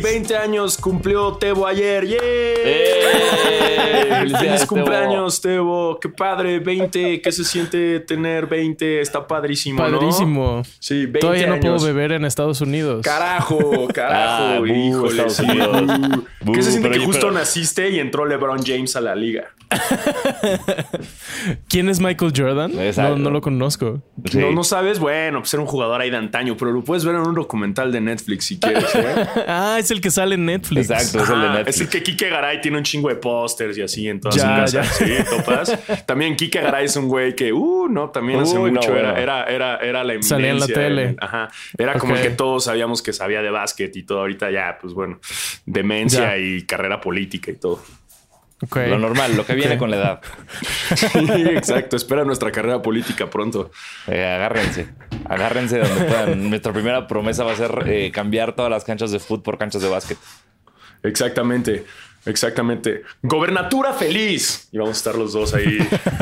Sí, 20 años cumplió Tebo ayer. ¡Yay! ¡Eh! Feliz cumpleaños, Tebo. Qué padre, 20. ¿Qué se siente tener 20? Está padrísimo, ¿no? Padrísimo. Sí, 20 Todavía no puedo beber en Estados Unidos. Carajo, carajo, Ah, bu, híjole, sí. ¿Qué se siente pero- que justo pero- naciste y entró LeBron James a la liga? ¿Quién es Michael Jordan? No, no lo conozco. Sí. No, no sabes, bueno, pues era un jugador ahí de antaño, pero lo puedes ver en un documental de Netflix si quieres. ¿eh? Ah, es el que sale en Netflix. Exacto, es el de Netflix. es el que Kike Garay tiene un chingo de pósters y así en toda Ya, su casa. ya. Sí, topas. También Kike Garay es un güey que, uh, no, también hace Uy, no, mucho era, era, era, era la eminencia. Salía en la tele. Ajá. Era como el que todos sabíamos que sabía de básquet y todo. Ahorita ya, pues bueno, demencia Ya. y carrera política y todo. Lo normal, lo que viene con la edad. Sí, exacto. Espera nuestra carrera política pronto. Eh, agárrense. Agárrense donde puedan. Nuestra primera promesa va a ser eh, cambiar todas las canchas de fútbol por canchas de básquet. Exactamente. Exactamente. Gobernatura feliz. Y vamos a estar los dos ahí.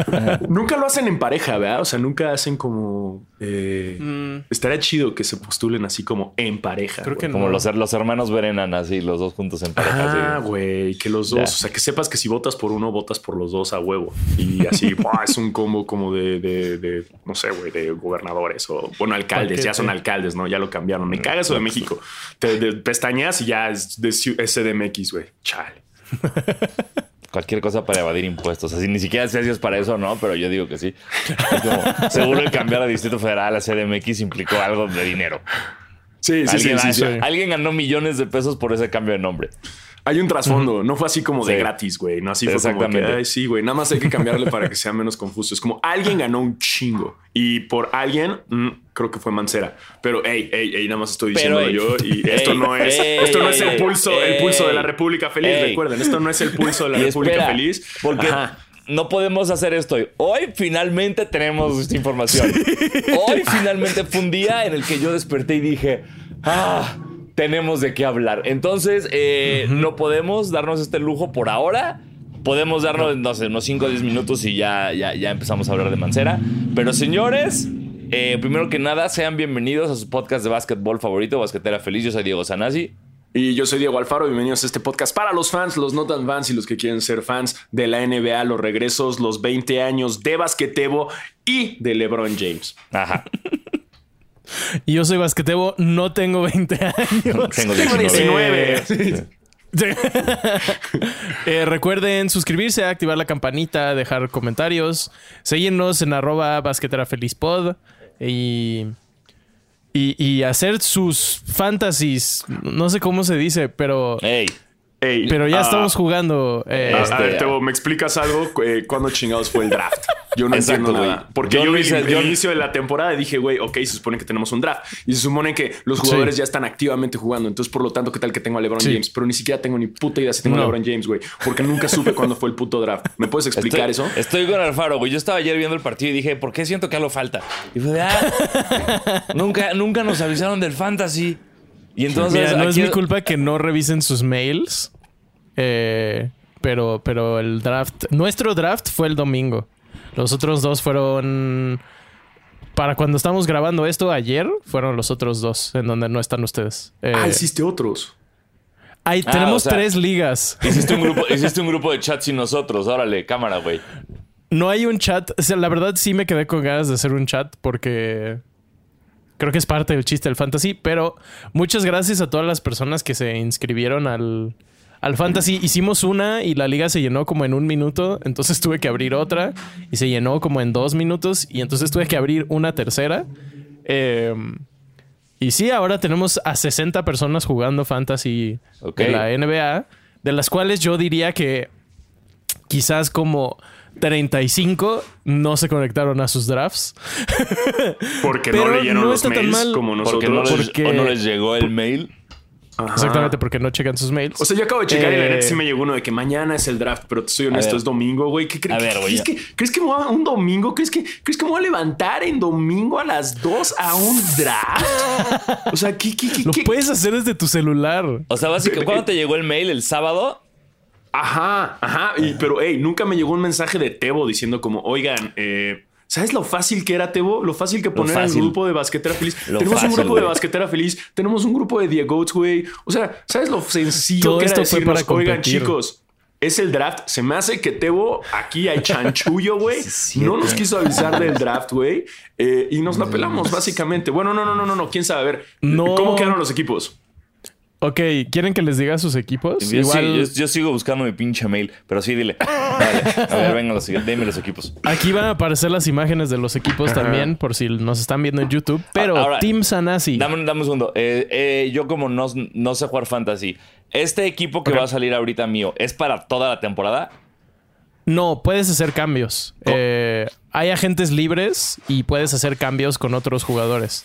nunca lo hacen en pareja, ¿verdad? O sea, nunca hacen como. eh, Estaría chido que se postulen así como en pareja. Creo güey. que Como no. los, los hermanos Berenan, así, los dos juntos en pareja. Ah, güey, que los dos. Ya. O sea, que sepas que si votas por uno, votas por los dos a huevo. Y así, es un combo como de, de, de, no sé, güey, de gobernadores o, bueno, alcaldes. Ya son alcaldes, ¿no? Ya lo cambiaron. Me caga eso de México. Te de pestañas y ya es de CDMX, güey. Chale. Cualquier cosa para evadir impuestos. Así ni siquiera sé si es para eso o no, pero yo digo que sí. Como, seguro el cambiar a Distrito Federal a CDMX implicó algo de dinero. Sí, sí, sí, sí. alguien ganó millones de pesos por ese cambio de nombre. Hay un trasfondo. No fue así como de Sí. gratis, güey. No así fue como que, ay, sí, güey. Nada más hay que cambiarle para que sea menos confuso. Es como alguien ganó un chingo. Y por alguien, mm, creo que fue Mancera. Pero, hey, hey, hey, nada más estoy Pero, diciendo ey, yo. Y esto ey, no es, ey, esto no es el ey, pulso, el pulso de la ey, República Feliz. ey. Recuerden, esto no es el pulso de la República espera, Feliz. Porque Ajá. no podemos hacer esto hoy. Hoy finalmente tenemos esta información. Hoy finalmente fue un día en el que yo desperté y dije, ah, tenemos de qué hablar. Entonces, eh, no podemos darnos este lujo por ahora. Podemos darnos, no sé, unos 5 o 10 minutos y ya, ya, ya empezamos a hablar de Mancera. Pero señores, eh, primero que nada, sean bienvenidos a su podcast de básquetbol favorito, Basquetera Feliz. Yo soy Diego Sanasi. Y yo soy Diego Alfaro, bienvenidos a este podcast para los fans, los no tan fans y los que quieren ser fans de la NBA, los regresos, los 20 años de Basquetebo y de LeBron James. Ajá. Y yo soy basquetebo, no tengo 20 años. Tengo Tengo 19. 19. Sí. Eh, recuerden suscribirse, activar la campanita, dejar comentarios, seguirnos en arroba basqueterafelizpod y, y, y hacer sus fantasies. No sé cómo se dice, pero, Ey. Pero ya ah, estamos jugando. eh, A- Este- a ver, Tebo, ¿me explicas algo? Eh, ¿Cuándo chingados fue el draft? Yo no Exacto, entiendo güey. nada. Porque Yo yo, el, el inicio de la temporada y dije, güey, ok, se supone que tenemos un draft. Y se supone que los jugadores Sí. ya están activamente jugando. Entonces, por lo tanto, ¿qué tal que tengo a LeBron Sí. James? Pero ni siquiera tengo ni puta idea si tengo a. LeBron James, güey. Porque nunca supe cuándo fue el puto draft. ¿Me puedes explicar estoy, eso? Estoy con Alfaro, güey. Yo estaba ayer viendo el partido y dije, ¿por qué siento que algo falta? Y fue de, ah, nunca, nunca nos avisaron del fantasy. Y entonces. mira, no es mi culpa que no revisen sus mails. eh, pero, pero el draft, nuestro draft fue el domingo. Los otros dos fueron. Para cuando estamos grabando esto ayer, fueron los otros dos en donde no están ustedes. Eh, Ah, hiciste otros. hay- Ah, tenemos o sea- tres ligas. Hiciste un, grupo, hiciste un grupo de chat sin nosotros. Órale, cámara, güey. No hay un chat. O sea, la verdad sí me quedé con ganas de hacer un chat porque creo que es parte del chiste del fantasy. Pero muchas gracias a todas las personas que se inscribieron al, al fantasy. Hicimos una y la liga se llenó como en un minuto. Entonces tuve que abrir otra y se llenó como en dos minutos. Y entonces tuve que abrir una tercera. Eh, y sí, ahora tenemos a 60 personas jugando fantasy de la NBA. De las cuales yo diría que quizás como 35 no se conectaron a sus drafts. Porque no Pero leyeron no los mails mal. como Porque nosotros. no, les, porque- o no les llegó el mail. Ajá. Exactamente, porque no checan sus mails. O sea, yo acabo de checar y la Eh, neta sí me llegó uno de que mañana es el draft, pero te soy honesto, es domingo, güey. ¿Qué, cre- A ver, güey, ¿crees, ya. que, ¿Crees que me voy a un domingo? ¿Crees que, ¿Crees que me voy a levantar en domingo a las 2 a un draft? O sea, ¿qué, qué, qué, Lo qué? puedes hacer desde tu celular. O sea, básicamente, ¿cuándo te llegó el mail? ¿El sábado? Ajá, ajá. Y, pero, hey, nunca me llegó un mensaje de Tebo diciendo como, oigan, eh, ¿Sabes lo fácil que era, Tebo? Lo fácil que poner al grupo de basquetera feliz. Lo tenemos un grupo de basquetera feliz. Tenemos un grupo de Diegoats, güey. O sea, ¿sabes lo sencillo Todo que era esto fue decirnos, para oigan, competir". chicos, es el draft. Se me hace que Tebo aquí hay chanchullo, güey. Sí, no nos quiso avisar del draft, güey. Eh, y nos la pelamos, básicamente. Bueno, no, no, no, no, no. ¿Quién sabe? A ver, No. ¿cómo quedaron los equipos? Ok, ¿quieren que les diga sus equipos? Yo, Igual sí- yo- yo sigo buscando mi pinche mail, pero sí, dile. Dale. A ver, venga, los, dime los equipos. aquí van a aparecer las imágenes de los equipos también, por si nos están viendo en YouTube. Pero Ahora, Team Sanasi. Dame, un- dame un segundo. Eh, eh, yo como no, no sé jugar fantasy, ¿este equipo que va a salir ahorita mío es para toda la temporada? No, puedes hacer cambios. Eh, hay agentes libres y puedes hacer cambios con otros jugadores.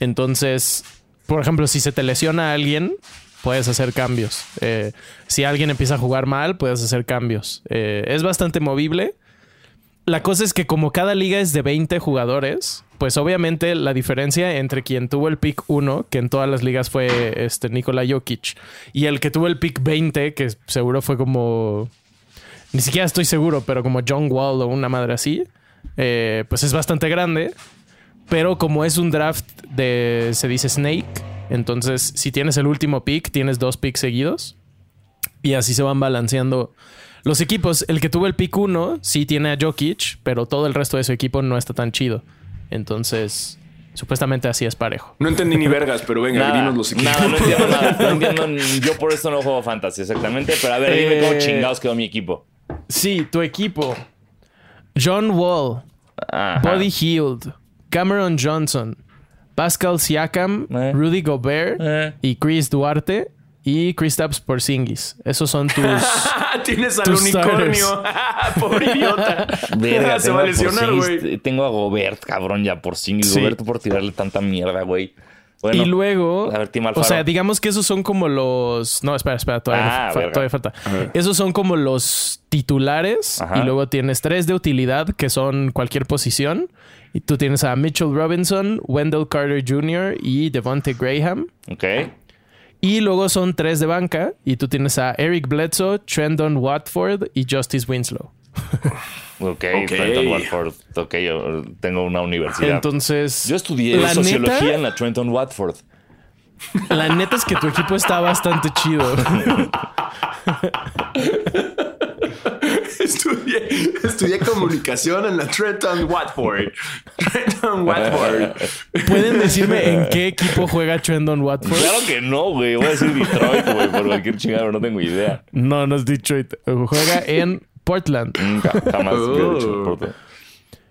Entonces, por ejemplo, si se te lesiona a alguien, puedes hacer cambios. Eh, si alguien empieza a jugar mal, puedes hacer cambios. Eh, es bastante movible. La cosa es que como cada liga es de 20 jugadores, pues obviamente la diferencia entre quien tuvo el pick 1, que en todas las ligas fue este Nikola Jokic, y el que tuvo el pick 20, que seguro fue como ni siquiera estoy seguro, pero como John Wall o una madre así, eh, pues es bastante grande. Pero como es un draft de, se dice Snake, entonces si tienes el último pick, tienes dos picks seguidos. Y así se van balanceando los equipos. El que tuvo el pick 1 sí tiene a Jokic, pero todo el resto de su equipo no está tan chido. Entonces, supuestamente así es parejo. No entendí ni vergas, pero venga, Nada, dinos los equipos. nada, no entiendo nada. No entiendo, yo por esto no juego fantasy, exactamente. Pero a ver, dime cómo Eh, chingados quedó mi equipo. Sí, tu equipo. John Wall, Ajá. Buddy Hield, Cameron Johnson, Pascal Siakam, Eh. Rudy Gobert Eh. y Chris Duarte y Kristaps Porzingis. Esos son tus. Tienes al Tus unicornio. Pobre idiota. Verga, Se tengo va a lesionar, Porzingis, güey. Tengo a Gobert, cabrón, ya por sí. Sí. Gobert por tirarle tanta mierda, güey. Bueno, y luego. a ver, Team o sea, digamos que esos son como los. No, espera, espera, todavía, Ah, no fa- verga. todavía falta. Esos son como los titulares. Ajá. Y luego tienes tres de utilidad que son cualquier posición. Y tú tienes a Mitchell Robinson, Wendell Carter Jr. y Devontae Graham. Ok. Y luego son tres de banca. Y tú tienes a Eric Bledsoe, Trendon Watford y Justice Winslow. Ok. Trenton Watford. Ok, yo tengo una universidad. Entonces. yo estudié la sociología neta- en la Trenton Watford. La neta es que tu equipo está bastante chido. Estudié, estudié comunicación en la Trenton Watford. Trenton Watford. ¿Pueden decirme en qué equipo juega Trendon Watford? Claro que no, güey. Voy a decir Detroit, güey, por cualquier chingada, no tengo idea. No, no es Detroit. Juega en Portland. Nunca, jamás hubiera dicho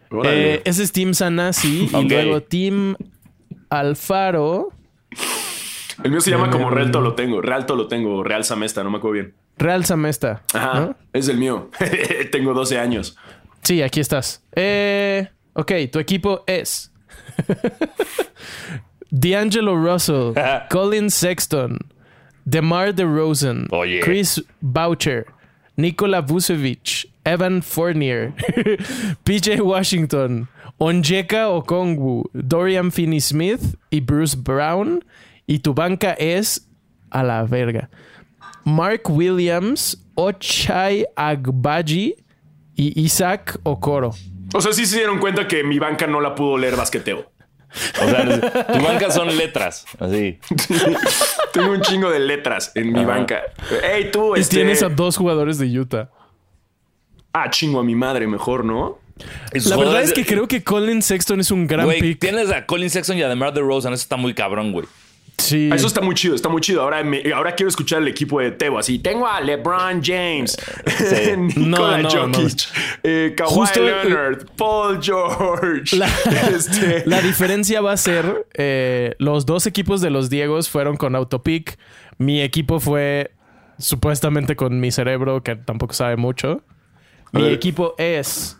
Oh. Eh, ese es Team Sanasi. Y luego Team Alfaro. El mío se llama como Real lo tengo. Real lo tengo. Real Samesta, no me acuerdo bien. Real Samesta. Ajá. ¿no? Es el mío. tengo 12 años. Sí, aquí estás. Eh, ok, tu equipo es D'Angelo Russell, Colin Sexton, DeMar DeRozan, Oye. Chris Boucher, Nikola Vucevic, Evan Fournier, PJ Washington, Onjeka Okongwu, Dorian Finney-Smith y Bruce Brown. Y tu banca es a la verga. Mark Williams, Ochai Agbaji y Isaac Okoro. O sea, sí se dieron cuenta que mi banca no la pudo leer basqueteo. O sea, tu banca son letras. Así. Tengo un chingo de letras en mi Ajá. banca. Ey, tú, Y este... tienes a dos jugadores de Utah. Ah, chingo a mi madre, mejor, ¿no? La verdad es que creo que Colin Sexton es un gran Güey, pick. tienes a Colin Sexton y a DeMar DeRozan. Eso está muy cabrón, güey. Sí. Eso está muy chido, está muy chido. Ahora, me- ahora quiero escuchar el equipo de Tebo. Así, tengo a LeBron James, Sí. Nikola No, no, Jokic, eh, Kawhi Justo- Leonard, Paul George. La, Este, la diferencia va a ser, eh, los dos equipos de los Diegos fueron con autopick. Mi equipo fue supuestamente con mi cerebro, que tampoco sabe mucho. Mi equipo es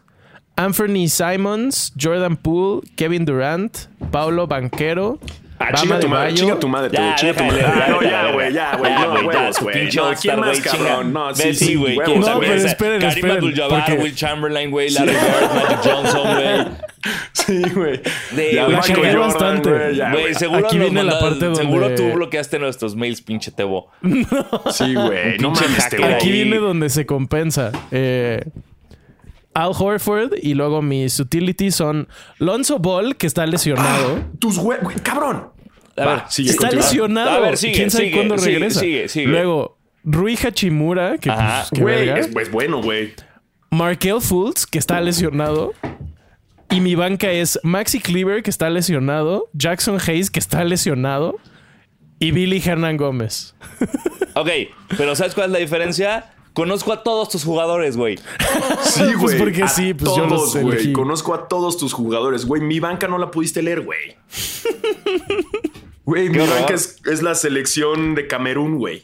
Anthony Simons, Jordan Poole, Kevin Durant, Paulo Banquero, Ah, chinga tu madre, chinga tu madre, Ya, chinga tu madre. Ah, no, ya, güey, ya, güey. Ya, No, güey, ya, huevos, tu güey. pinche No, All-Star, ¿quién más, cabrón? No, sí, güey. huevos, ¿quién No, pero esperen, Karim Abdul-Jabbar, Will Chamberlain, güey. Larry Bird, Magic Johnson, güey. Sí, güey. De- Ya, bastante. güey, seguro Aquí viene la parte donde- Seguro tú bloqueaste nuestros mails, pinche Tebo. Sí, güey. No mames. Aquí viene donde se compensa. Eh, Al Horford y luego mis utilities son Lonzo Ball, que está lesionado. Tus hue... güey, cabrón. A Va, ver, sigue, está continúa. lesionado. A ver, sigue, ¿Quién sabe sigue, cuándo regresa? sigue, sigue. Luego, Rui Hachimura, que Ajá. pues, Güey, es, es bueno, güey. Markel Fultz, que está lesionado. Y mi banca es Maxi Cleaver, que está lesionado. Jackson Hayes, que está lesionado. Y Billy Hernán Gómez. Ok, pero ¿sabes cuál es la diferencia? Conozco a todos tus jugadores, güey. Sí, Pues güey. porque A sí, pues yo los todos, güey. elegí. Conozco a todos tus jugadores, güey. Mi banca no la pudiste leer, güey. Güey, mi horror. banca es, es la selección de Camerún, güey.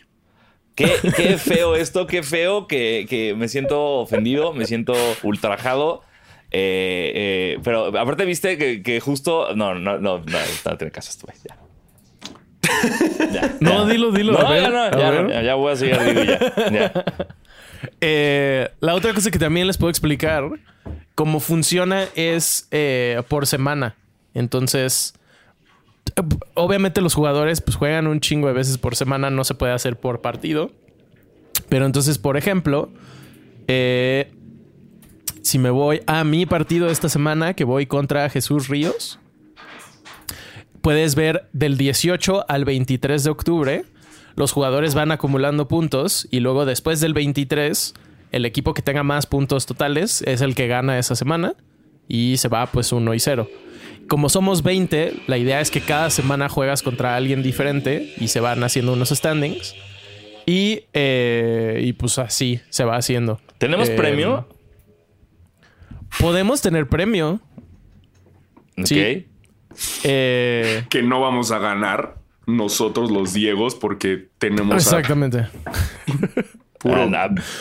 Qué, qué feo esto, qué feo que, que me siento ofendido, me siento ultrajado. Eh, eh, pero aparte viste que, que justo... No, no, no, no, no tiene caso esto, güey. Ya. Ya, No, ya. dilo, dilo. No, a ver, ya no, a ya, ver. ya voy a seguir digo ya. Eh, la otra cosa que también les puedo explicar, cómo funciona es eh, por semana. Entonces, obviamente los jugadores pues juegan un chingo de veces por semana, no se puede hacer por partido. Pero entonces, por ejemplo, eh, si me voy a mi partido esta semana, que voy contra Jesús Ríos, puedes ver del 18 al 23 de octubre, los jugadores van acumulando puntos y luego después del 23, el equipo que tenga más puntos totales es el que gana esa semana y se va pues 1 y 0. Como somos 20, la idea es que cada semana juegas contra alguien diferente y se van haciendo unos standings. Y, eh, y pues así se va haciendo. ¿Tenemos Eh, premio? Podemos tener premio. Ok. sí. Eh, Que no vamos a ganar nosotros los Diegos porque tenemos a exactamente. puro...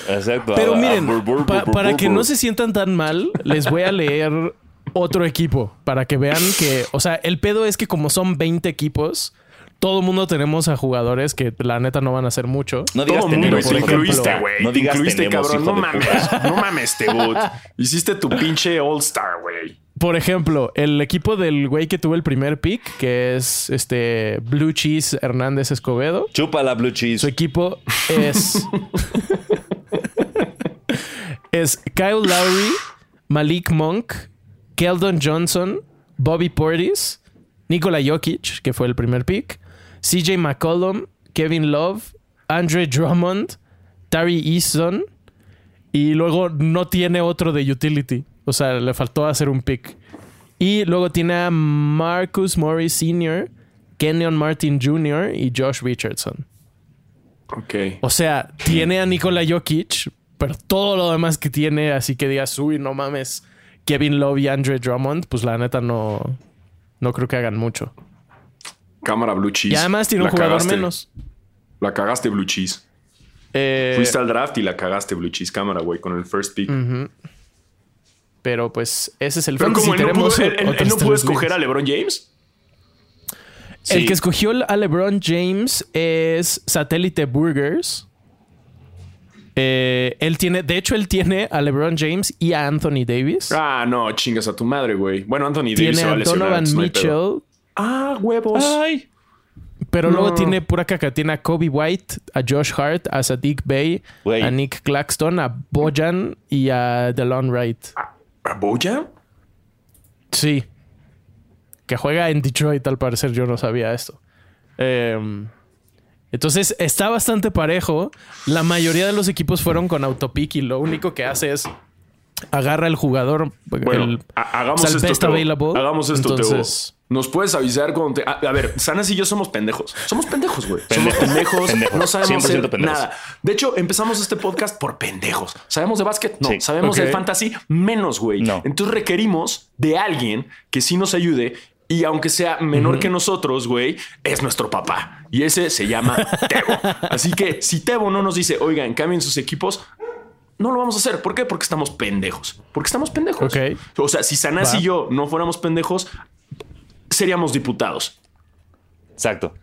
Exacto. Pero miren, pa- para que no se sientan tan mal, les voy a leer otro equipo para que vean que, o sea, el pedo es que como son 20 equipos, todo el mundo tenemos a jugadores que la neta no van a hacer mucho. No digas Todo mundo, tenemos, de incluiste, güey. No te digas incluiste, tenemos, cabrón. No mames, no mames, Tebut. Hiciste tu pinche All-Star, güey. Por ejemplo, el equipo del güey que tuvo el primer pick, que es este Blue Cheese Hernández Escobedo. Chupa la blue cheese. Su equipo es. es Kyle Lowry, Malik Monk, Keldon Johnson, Bobby Portis, Nikola Jokic, que fue el primer pick, CJ McCollum, Kevin Love, Andre Drummond, Tari Easton. Y luego no tiene otro de utility. O sea, le faltó hacer un pick. Y luego tiene a Marcus Morris Sr., Kenyon Martin Jr. y Josh Richardson. Ok. O sea, tiene a Nikola Jokic, pero todo lo demás que tiene, así que digas, uy, no mames, Kevin Love y Andre Drummond, pues la neta no, no creo que hagan mucho. Cámara Blue Cheese. Y además tiene un La jugador cagaste. menos. La cagaste Blue Cheese. Eh, Fuiste al draft y la cagaste Blue Cheese cámara, güey, con el first pick. Pero pues ese es el Pero fantasy. como él no pudo, Tenemos él- él- él otras no pudo escoger a LeBron James. El Sí. que escogió a LeBron James es Satélite Burgers. Eh, él tiene, de hecho, él tiene a LeBron James y a Anthony Davis. Ah, no, chingas a tu madre, güey. Bueno, Anthony Davis tiene se va a lesionar. Donovan no. Mitchell. Ah, huevos. Ay. Pero No. luego tiene pura caca. Tiene a Kobe White, a Josh Hart, a Sadiq Güey. a Nick Claxton, a Bojan y a DeLon Wright. ¿A Boya? Sí. Que juega en Detroit, al parecer. Yo no sabía esto. Em, entonces está bastante parejo. La mayoría de los equipos fueron con autopick y lo único que hace es agarra el jugador. Bueno, el, ha- hagamos o sea, el esto. available. Hagamos esto, Teo. Entonces- Nos puedes avisar cuando te. A, a ver, Sanas y yo somos pendejos. Somos pendejos, güey. Somos pendejos. Pendejos. No sabemos 100% hacer pendejos. nada. De hecho, empezamos este podcast por pendejos. ¿Sabemos de básquet? No. Sí. ¿Sabemos de fantasy? Menos, güey. No. Entonces requerimos de alguien que sí nos ayude. Y aunque sea menor que nosotros, güey, es nuestro papá. Y ese se llama Tebo. Así que si Tebo no nos dice, oigan, cambien sus equipos, no lo vamos a hacer. ¿Por qué? Porque estamos pendejos. Porque estamos pendejos. Ok. O sea, si Sanás Va. y yo no fuéramos pendejos, seríamos diputados. Exacto.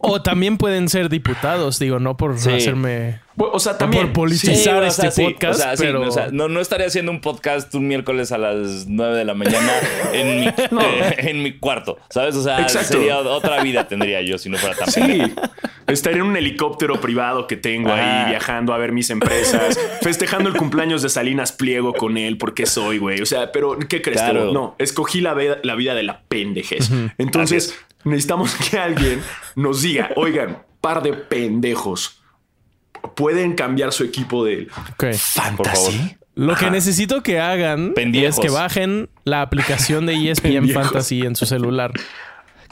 O también pueden ser diputados, digo, no por Sí. hacerme. O sea, también. por politizar o este sí, podcast, o sea, sí, pero o sea, no, no estaría haciendo un podcast un miércoles a las 9 de la mañana en mi, eh, en mi cuarto, ¿sabes? O sea, Exacto. sería otra vida tendría yo si no fuera tan Sí. Estaré en un helicóptero privado que tengo ahí viajando a ver mis empresas, festejando el cumpleaños de Salinas Pliego con él porque soy, güey. O sea, pero ¿qué crees? Claro. Tebo? No, escogí la vida de la pendejez. Entonces, necesitamos que alguien nos diga, oigan, par de pendejos, pueden cambiar su equipo de Ok. Por fantasy. favor. Lo que necesito que hagan Pendiejos. es que bajen la aplicación de ESPN Pendiejos. Fantasy en su celular.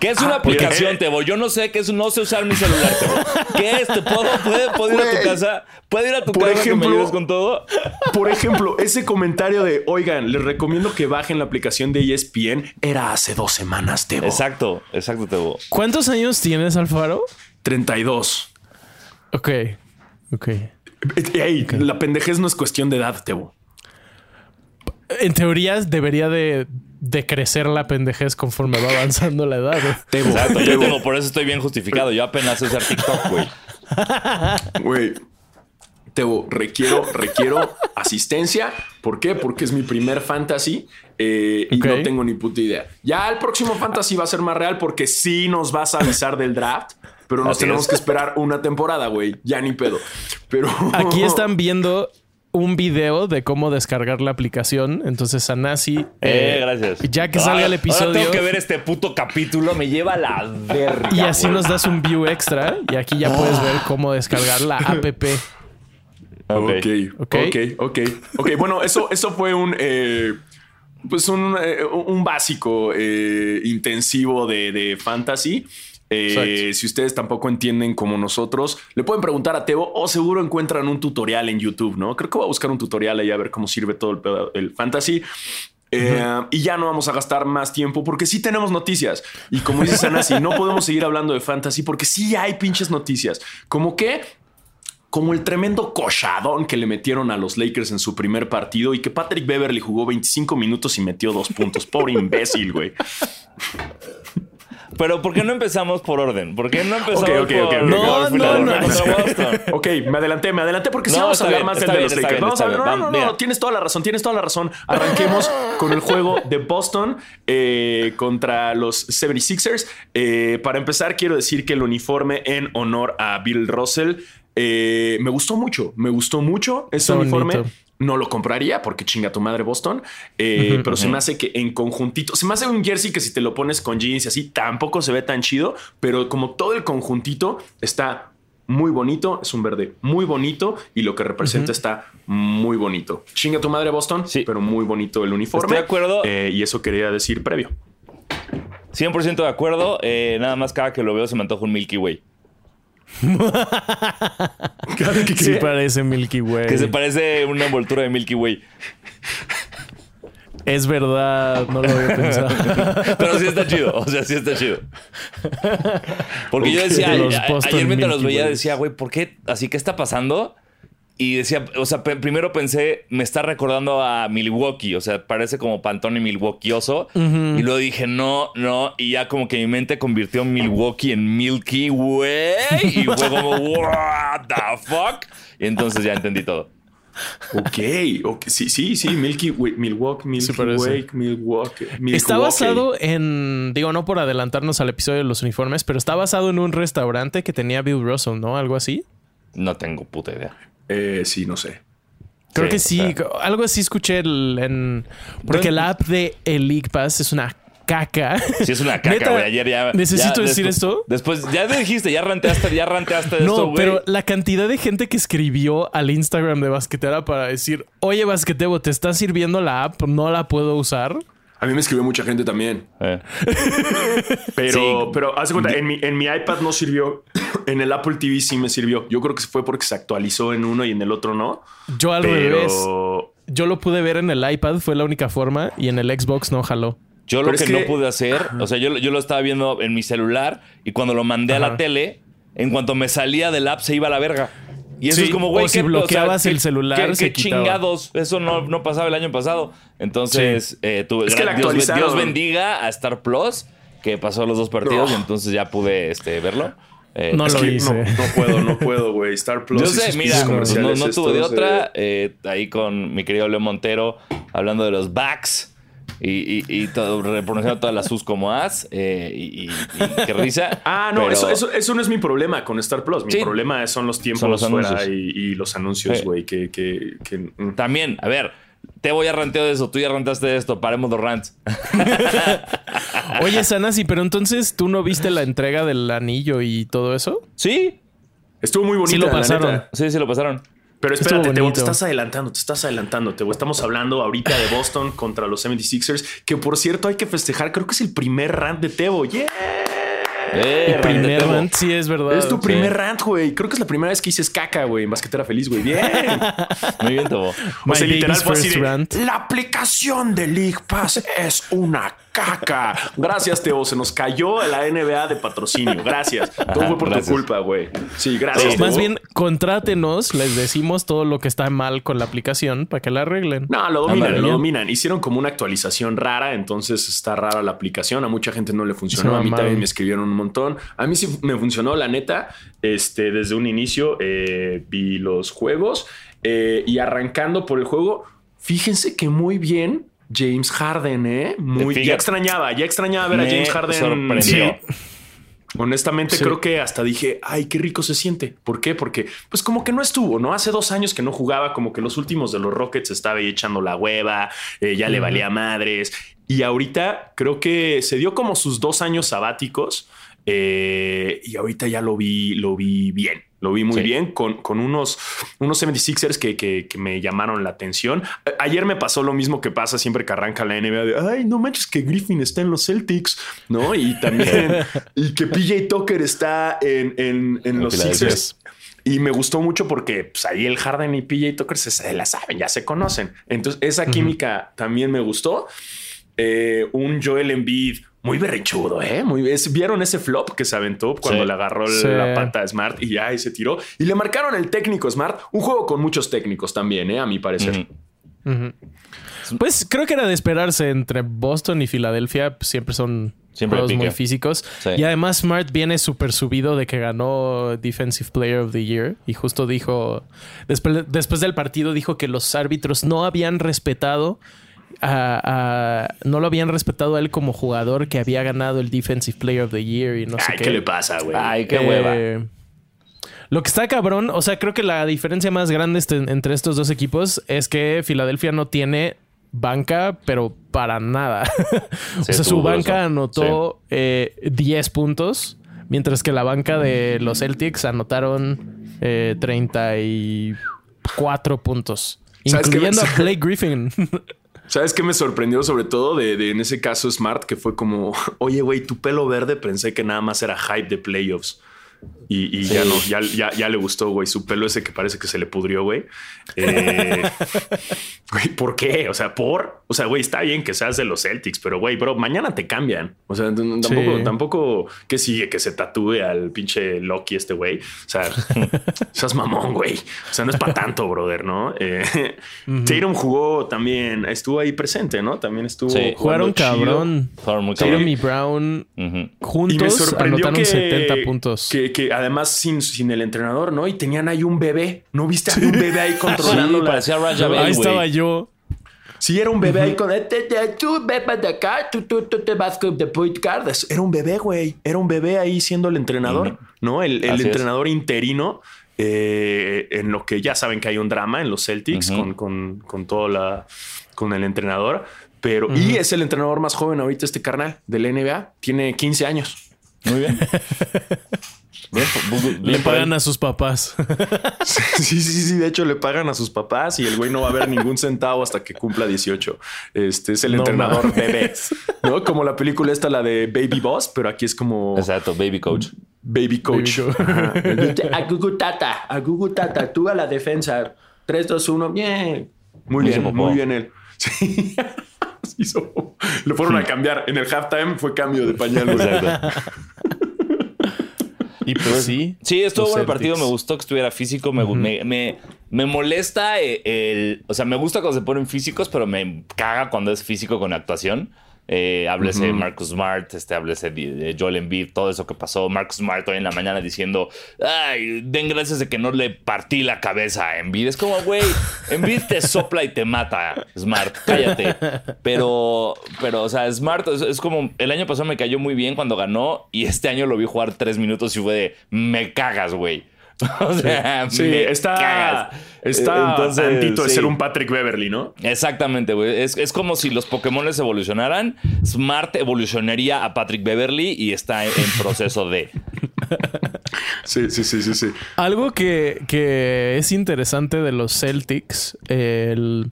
¿Qué es una Ah, porque- aplicación, Tebo? Yo no sé qué es, no sé usar mi celular, Tebo. ¿Qué es? ¿Te puedo, puede- puedo ir a tu casa? ¿Puedo ir a tu Por casa que ejemplo- me ayudes con todo? Por ejemplo, ese comentario de, oigan, les recomiendo que bajen la aplicación de ESPN, era hace dos semanas, Tebo. Exacto, exacto, Tebo. ¿Cuántos años tienes, Alfaro? 32. Ok. Ok. La pendejez no es cuestión de edad, Tebo. En teoría debería de, de crecer la pendejez conforme va avanzando la edad. ¿eh? Tebo, Exacto, yo tengo, por eso estoy bien justificado. Yo apenas sé usar TikTok, güey. güey. Tebo, requiero, requiero asistencia. ¿Por qué? Porque es mi primer fantasy eh, y no tengo ni puta idea. Ya el próximo fantasy va a ser más real porque sí nos vas a avisar del draft, pero nos Así tenemos es. que esperar una temporada, güey. Ya ni pedo. Pero Aquí están viendo un video de cómo descargar la aplicación. Entonces, Sanasi. Eh, gracias. Ya que salga el episodio. Ahora tengo que ver este puto capítulo. Me lleva a la verga. Y así nos das un view extra. Y aquí ya puedes ver cómo descargar la app. Ok. Ok, ok, ok, ok. Bueno, eso, eso fue un, eh, pues un, eh, un básico eh, intensivo de, de fantasy. Eh, si ustedes tampoco entienden como nosotros, le pueden preguntar a Tebo o seguro encuentran un tutorial en YouTube, ¿no? Creo que voy a buscar un tutorial ahí a ver cómo sirve todo el, el fantasy. Eh, Y ya no vamos a gastar más tiempo porque sí tenemos noticias. Y como dice Sanasi, no podemos seguir hablando de fantasy porque sí hay pinches noticias. Como que como el tremendo cochadón que le metieron a los Lakers en su primer partido y que Patrick Beverly jugó 25 minutos y metió dos puntos. Pobre imbécil, güey. Pero ¿por qué no empezamos por orden? ¿Por qué no empezamos Ok, ok, por ok, ok. No, no, no. Boston? Ok, me adelanté, me adelanté porque sí No, vamos a hablar bien, más del de los Lakers. bien, Vamos a está hablar, no, no, no, no, tienes toda la razón, tienes toda la razón. Arranquemos con el juego de Boston eh, contra los 76ers. Eh, para empezar, quiero decir que el uniforme en honor a Bill Russell eh, me gustó mucho, me gustó mucho ese Está uniforme. bonito. No lo compraría porque chinga tu madre Boston, eh, pero se me hace que en conjuntito, se me hace un jersey que si te lo pones con jeans y así tampoco se ve tan chido, pero como todo el conjuntito está muy bonito, es un verde muy bonito y lo que representa está muy bonito. Chinga tu madre Boston, Sí. pero muy bonito el uniforme. Estoy de acuerdo. Eh, y eso quería decir previo. 100% de acuerdo. Eh, nada más cada que lo veo se me antoja un Milky Way. Cada que Sí, parece Milky Way. Que se parece una envoltura de Milky Way. Es verdad, no lo había pensado. Pero sí está chido. O sea, sí está chido. Porque yo decía, a- ayer mientras los veía, decía, güey, ¿por qué? ¿Así qué está pasando? Y decía, o sea, primero pensé, me está recordando a Milwaukee, o sea, parece como Pantone Milwaukeeoso. Y luego dije, no, no, y ya como que mi mente convirtió Milwaukee en Milky Way. Y fue como, what the fuck? Y entonces ya entendí todo. Ok, ok, sí, sí, sí, Milky Way, Milwaukee, Milky Sí. Way, Milwaukee. Está Milwaukee. basado en, digo, no por adelantarnos al episodio de los uniformes, pero está basado en un restaurante que tenía Bill Russell, ¿no? Algo así. No tengo puta idea. Eh, sí, no sé. Creo Sí, que sí, o sea. algo así escuché el- en... Porque la app de el League Pass es una caca. Sí, es una caca, güey. Ayer ya. ¿Necesito ya decir esto? Después, ya dijiste, ya ranteaste, ya ranteaste de No, esto, güey. pero la cantidad de gente que escribió al Instagram de Basquetera para decir, oye, Basquetebo, ¿te está sirviendo la app? No la puedo usar. A mí me escribió mucha gente también. Eh. Pero, Sí. pero haz de cuenta, en mi, en mi iPad no sirvió. En el Apple TV sí me sirvió. Yo creo que fue porque se actualizó en uno y en el otro no. Yo al pero revés. Yo lo pude ver en el iPad, fue la única forma, y en el Xbox no jaló. Yo lo que, no pude hacer, o sea, yo, yo lo estaba viendo en mi celular y cuando lo mandé a la tele, en cuanto me salía del app se iba a la verga. Y eso Sí, es como, güey, si ¿qué- bloqueabas ¿qué- el celular, qué- se qué quitaba. chingados. Eso no, no pasaba el año pasado. Entonces, eh, tuve- Es que la Dios, bendiga a Star Plus, que pasó los dos partidos y entonces ya pude este, verlo. Eh, No lo hice. no, no puedo, no puedo, güey. Star Plus. Yo sé, mira, no, no tuve de otra. eh, ahí con mi querido Leo Montero, hablando de los backs. Y, y, todo, repronunciando todas las sus como as. Eh, y, y, qué risa. Ah, no, eso, eso, eso, no es mi problema con Star Plus. Mi problema son los tiempos los fuera y, los anuncios, güey. Que, que, que, mm. También, a ver, te voy a rantear de eso, tú ya rantaste de esto, paremos los rants. Oye, Sanasi, pero entonces tú no viste la entrega del anillo y todo eso? Sí. Estuvo muy bonito. Sí lo pasaron. Sí, sí lo pasaron. Pero espérate, te, estás adelantando, te estás adelantando. Te estamos hablando ahorita de Boston contra los 76ers, que por cierto hay que festejar. Creo que es el primer rant de Tebo. ¡Yeah! Eh, el primer rant, sí, es verdad. Es tu primer rant, güey. Creo que es la primera vez que dices caca, güey, en basquetera feliz, güey. Bien. Muy bien, Tebo. O sea, literal fue así La aplicación de League Pass es una caca. Gracias, Teo. Se nos cayó la NBA de patrocinio. Gracias. Todo fue por tu culpa, güey. Sí, gracias. más bien, contrátenos, les decimos todo lo que está mal con la aplicación para que la arreglen. No, lo dominan, lo dominan. Hicieron como una actualización rara, entonces está rara la aplicación. A mucha gente no le funcionó. a mí también me escribieron un montón. A mí sí me funcionó, la neta. Este, desde un inicio eh, vi los juegos eh, y arrancando por el juego, fíjense que muy bien James Harden, ¿eh? Muy, ya extrañaba, ya extrañaba ver a James Harden. Sí. Honestamente, creo que hasta dije, ay, qué rico se siente. ¿Por qué? Porque, pues, como que no estuvo, ¿no? Hace dos años que no jugaba, como que los últimos de los Rockets estaba ahí echando la hueva, eh, ya le valía madres. Y ahorita creo que se dio como sus dos años sabáticos eh, y ahorita ya lo vi, lo vi bien. Lo vi muy bien con, con, unos, unos 76ers que, que, me llamaron la atención. Ayer me pasó lo mismo que pasa siempre que arranca la NBA de ay, no manches que Griffin está en los Celtics, ¿no? Y también y que PJ Tucker está en, en, los Sixers. Y me gustó mucho porque pues, ahí el Harden y PJ Tucker se, la saben, ya se conocen. Entonces, esa química también me gustó. Eh, un Joel Embiid muy berrichudo, ¿eh? Muy, ¿Vieron ese flop que se aventó cuando le agarró la pata a Smart y ya y se tiró? Y le marcaron el técnico Smart. Un juego con muchos técnicos también, ¿eh? A mi parecer. Pues creo que era de esperarse entre Boston y Filadelfia. Siempre son Siempre juegos muy físicos. Y además Smart viene súper subido de que ganó Defensive Player of the Year. Y justo dijo, después, después del partido dijo que los árbitros no habían respetado no lo habían respetado a él como jugador que había ganado el Defensive Player of the Year y no sé qué. ¿qué le pasa, güey? Ay, qué hueva. Eh, lo que está cabrón, o sea, creo que la diferencia más grande este, entre estos dos equipos es que Filadelfia no tiene banca, pero para nada. o sea, su banca anotó 10 eh, puntos, mientras que la banca de los Celtics anotaron 34 eh, puntos. Incluyendo a Blake Griffin. ¿Sabes qué me sorprendió sobre todo de, en ese caso Smart? Que fue como, oye, güey, tu pelo verde pensé que nada más era hype de playoffs. Y, ya no, ya, ya, ya, le gustó, güey. Su pelo ese que parece que se le pudrió, güey. Eh, güey, ¿por qué? O sea, por. O sea, güey, está bien que seas de los Celtics, pero güey, bro, mañana te cambian. O sea, tampoco, tampoco que sigue que se tatúe al pinche Loki este güey. O sea, seas mamón, güey. O sea, no es para tanto, brother, ¿no? Eh, Tatum jugó también, estuvo ahí presente, ¿no? También estuvo. Sí. Jugaron cabrón. Tatum y Brown juntos anotaron 70 puntos. Que, que además sin, sin el entrenador, ¿no? Y tenían ahí un bebé. ¿No viste a un bebé ahí controlando? parecía Raja Ahí estaba yo. Sí, era un bebé ahí con... Tú de acá, tú, tú, tú te vas de point guard. Era un bebé, güey. Era un bebé ahí siendo el entrenador, ¿no? El, el entrenador interino. Eh, en lo que ya saben que hay un drama en los Celtics con, con, con todo la... con el entrenador. Pero... Y es el entrenador más joven ahorita, este carnal del NBA. Tiene 15 años. Muy bien. le pagan a sus papás. sí, sí, sí. De hecho, le pagan a sus papás y el güey no va a ver ningún centavo hasta que cumpla 18. Este es el entrenador bebé, ¿no? Como la película esta, la de Baby Boss, pero aquí es como. Exacto, Baby Coach. Baby Coach. a Gugu Tata, a Gugu Tata, tú a la defensa. 3, 2, 1, bien. Muy bien, muy bien él. Sí. Lo fueron a cambiar. En el halftime fue cambio de pañal. Y pues sí. Sí, estuvo bueno el partido. Me gustó que estuviera físico. Me, me, me, molesta el, O sea, me gusta cuando se ponen físicos, pero me caga cuando es físico con actuación. Eh, háblese de Marcus Smart, este, háblese de Joel Embiid, todo eso que pasó. Marcus Smart hoy en la mañana diciendo, ay, den gracias de que no le partí la cabeza a Embiid. Es como, güey, Embiid te sopla y te mata, Smart, cállate. Pero, pero, o sea, Smart es, como, el año pasado me cayó muy bien cuando ganó y este año lo vi jugar tres minutos y fue de, me cagas, güey. O sea, sí, está, está Entonces, de ser un Patrick Beverly, ¿no? Exactamente, güey. Es, como si los Pokémon evolucionaran. Smart evolucionaría a Patrick Beverly y está en, proceso de. Sí, sí, sí, sí, sí. Algo que, es interesante de los Celtics, el,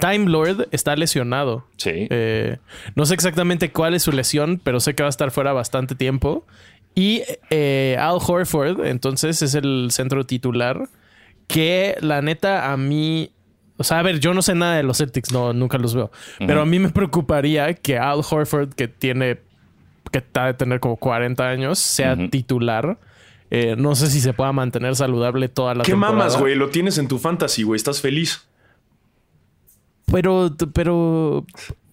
Time Lord está lesionado. Sí. Eh, no sé exactamente cuál es su lesión, pero sé que va a estar fuera bastante tiempo. Y eh, Al Horford, entonces, es el centro titular. Que la neta, a mí. O sea, a ver, yo no sé nada de los Celtics, no, nunca los veo. Pero a mí me preocuparía que Al Horford, que tiene. que está de tener como 40 años, sea titular. Eh, no sé si se pueda mantener saludable toda la temporada. ¿Qué mamas, güey? Lo tienes en tu fantasy, güey. Estás feliz. Pero, pero,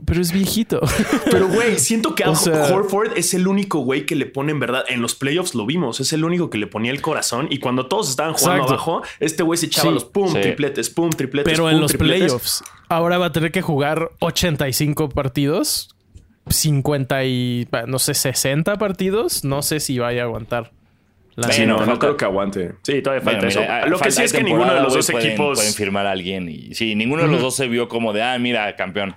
pero es viejito. Pero, güey, siento que Al Horford es el único güey que le pone en verdad. En los playoffs lo vimos. Es el único que le ponía el corazón. Y cuando todos estaban jugando abajo, este güey se echaba los pum, tripletes, pum, tripletes. Pero en los playoffs, ahora va a tener que jugar 85 partidos, 50 y no sé, 60 partidos. No sé si vaya a aguantar sí, no, no creo que aguante. Sí, todavía falta eso. Lo que sí es que ninguno de los dos equipos. Pueden firmar a alguien. Y sí, ninguno de los dos se vio como de, ah, mira, campeón.